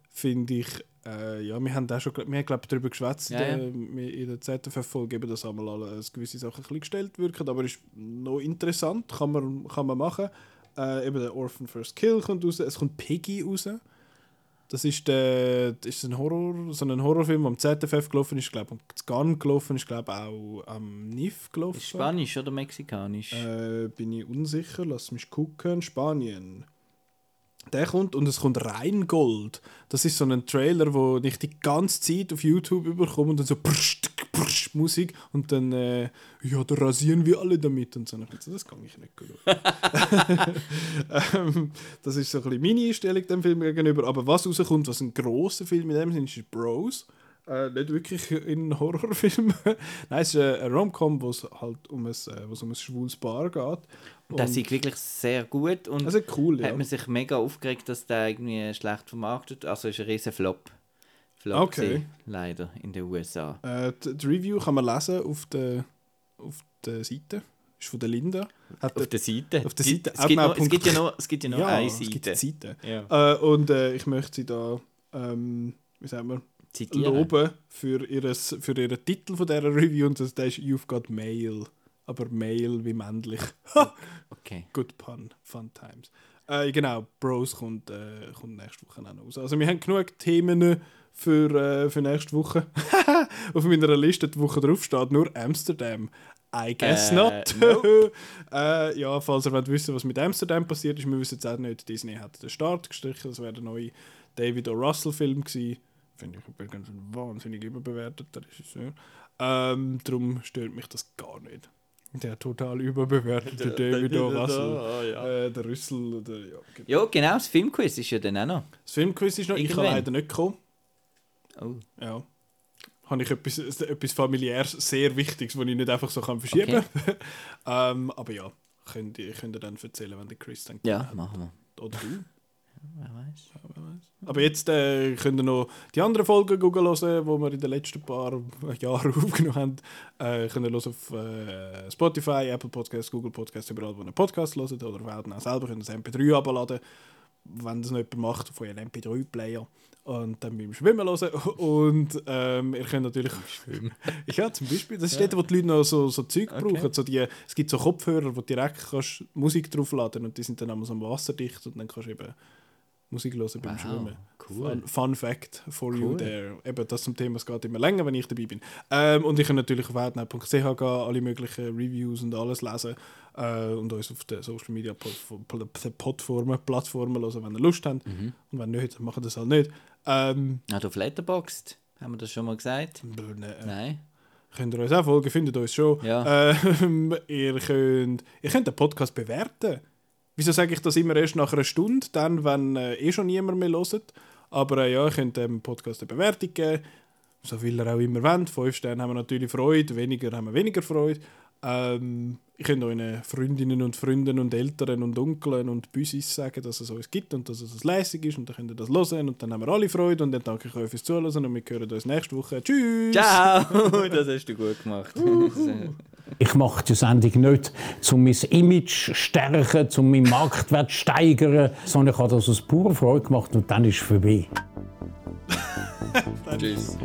Finde ich, äh, ja, wir haben da schon, wir haben, glaube darüber geschwätzt Ja, ja. in der, in der ZFF-Folge, eben, dass einmal alle, dass gewisse Sachen ein bisschen gestellt wirken, aber ist noch interessant, kann man, kann man machen. Äh, eben der Orphan First Kill kommt raus, es kommt Piggy raus. Das ist, der, ist ein Horror, so ein Horrorfilm, der am ZFF gelaufen ist, glaube ich, am Cannes gelaufen ist, glaube auch am NIF gelaufen. Ist Spanisch oder Mexikanisch? Äh, bin ich unsicher, lass mich gucken. Spanien. Der kommt und es kommt Rheingold. Das ist so ein Trailer, wo ich die ganze Zeit auf YouTube überkomme und dann so prst, prst, Musik und dann, äh, ja, da rasieren wir alle damit und so. Und ich so, Das kann ich nicht gut. ähm, das ist so ein bisschen meine Einstellung dem Film gegenüber. Aber was rauskommt, was ein grosser Film in dem Sinne ist, ist Bros. Äh, nicht wirklich ein Horrorfilm. Nein, es ist äh, ein Rom-Com, wo es halt um ein, äh, um ein schwules Paar geht. Das ist wirklich sehr gut und also cool, ja. hat man sich mega aufgeregt, dass der irgendwie schlecht vermarktet Also ist ein riesen Flop. Flop Okay. gewesen, leider in den USA. Äh, die, die Review kann man lesen auf der, auf der Seite. Ist von der Linda. Hat Auf der Seite. auf der Seite es, gibt noch, es gibt ja noch, es gibt ja noch ja, eine es gibt Seite. Seite. Ja. Äh, und äh, ich möchte sie da, ähm, wie sagen wir, Zitieren. loben für, ihres, für ihren Titel von dieser Review. Und das, der ist You've Got Mail. Aber Mail wie männlich. Okay. Good pun, fun times. Äh, genau, Bros kommt, äh, kommt nächste Woche auch noch raus. Also wir haben genug Themen für, äh, für nächste Woche. Auf meiner Liste die Woche drauf steht nur Amsterdam. I guess Äh, not. nope. äh, ja, falls ihr wollt wissen was mit Amsterdam passiert ist, wir wissen jetzt auch nicht. Disney hat den Start gestrichen, das wäre der neue David O. Russell-Film gewesen. Finde ich übrigens wahnsinnig überbewerteter Regisseur. Ähm, darum stört mich das gar nicht. Der total überbewertete David O. Russell. Äh, der Rüssel oder ja. genau. Ja, genau, das Filmquiz ist ja dann auch noch. Das Filmquiz ist noch, ich kann Irgendwann. leider nicht kommen. Oh. Ja. Habe ich etwas, etwas familiäres, sehr Wichtiges, was ich nicht einfach so kann verschieben kann. ähm, aber ja, könnt ihr, könnt ihr dann erzählen, wenn der Chris dann Ja, machen wir. Oder du. Wer weiß. Aber jetzt äh, könnt ihr noch die anderen Folgen googeln hören, die wir in den letzten paar Jahren aufgenommen haben. Äh, könnt ihr hören auf äh, Spotify, Apple Podcasts, Google Podcasts, überall, wo ihr Podcast hört. Oder auf Elden auch selber könnt ihr das MP3 abladen, wenn das noch jemand macht, von eurem MP3-Player. Und dann beim Schwimmen hören. Und ähm, ihr könnt natürlich auch schwimmen. ja, zum Beispiel. Das ist dort, wo die Leute noch so, so Zeug Okay. brauchen. So die, es gibt so Kopfhörer, wo du direkt kannst Musik draufladen und die sind dann einmal so wasserdicht und dann kannst du eben Musik hören beim Wow, Schwimmen. cool. Fun, fun Fact for you Cool. there. Eben das zum Thema, es geht immer länger, wenn ich dabei bin. Ähm, und ich kann natürlich auf outnow.ch gehen, alle möglichen Reviews und alles lesen äh, und uns auf den Social Media Plattform- Plattformen, Plattformen hören, wenn ihr Lust habt. Mhm. Und wenn nicht, dann machen das halt nicht. Ähm, Also auf Letterboxd, haben wir das schon mal gesagt? ne, äh, Nein. könnt ihr uns auch folgen, findet uns schon. Ja. Ähm, ihr, könnt, ihr könnt den Podcast bewerten. Wieso sage ich das immer erst nach einer Stunde, dann, wenn äh, eh schon niemand mehr hört? Aber äh, ja, ihr könnt dem Podcast eine Bewertung geben, so viel ihr auch immer wollt. Fünf Sterne haben wir natürlich Freude, weniger haben wir weniger Freude. Ähm, ihr könnt euren Freundinnen und Freunden und Eltern und Onkeln und Büsis sagen, dass es uns gibt und dass es lässig ist und dann könnt ihr das hören und dann haben wir alle Freude und dann danke ich euch fürs Zuhören und wir hören uns nächste Woche. Tschüss! Ciao! das hast du gut gemacht. Ich mache die Sendung nicht, um mein Image zu stärken, um meinen Marktwert zu steigern, sondern ich habe das aus purer Freude gemacht und dann ist es vorbei. Tschüss.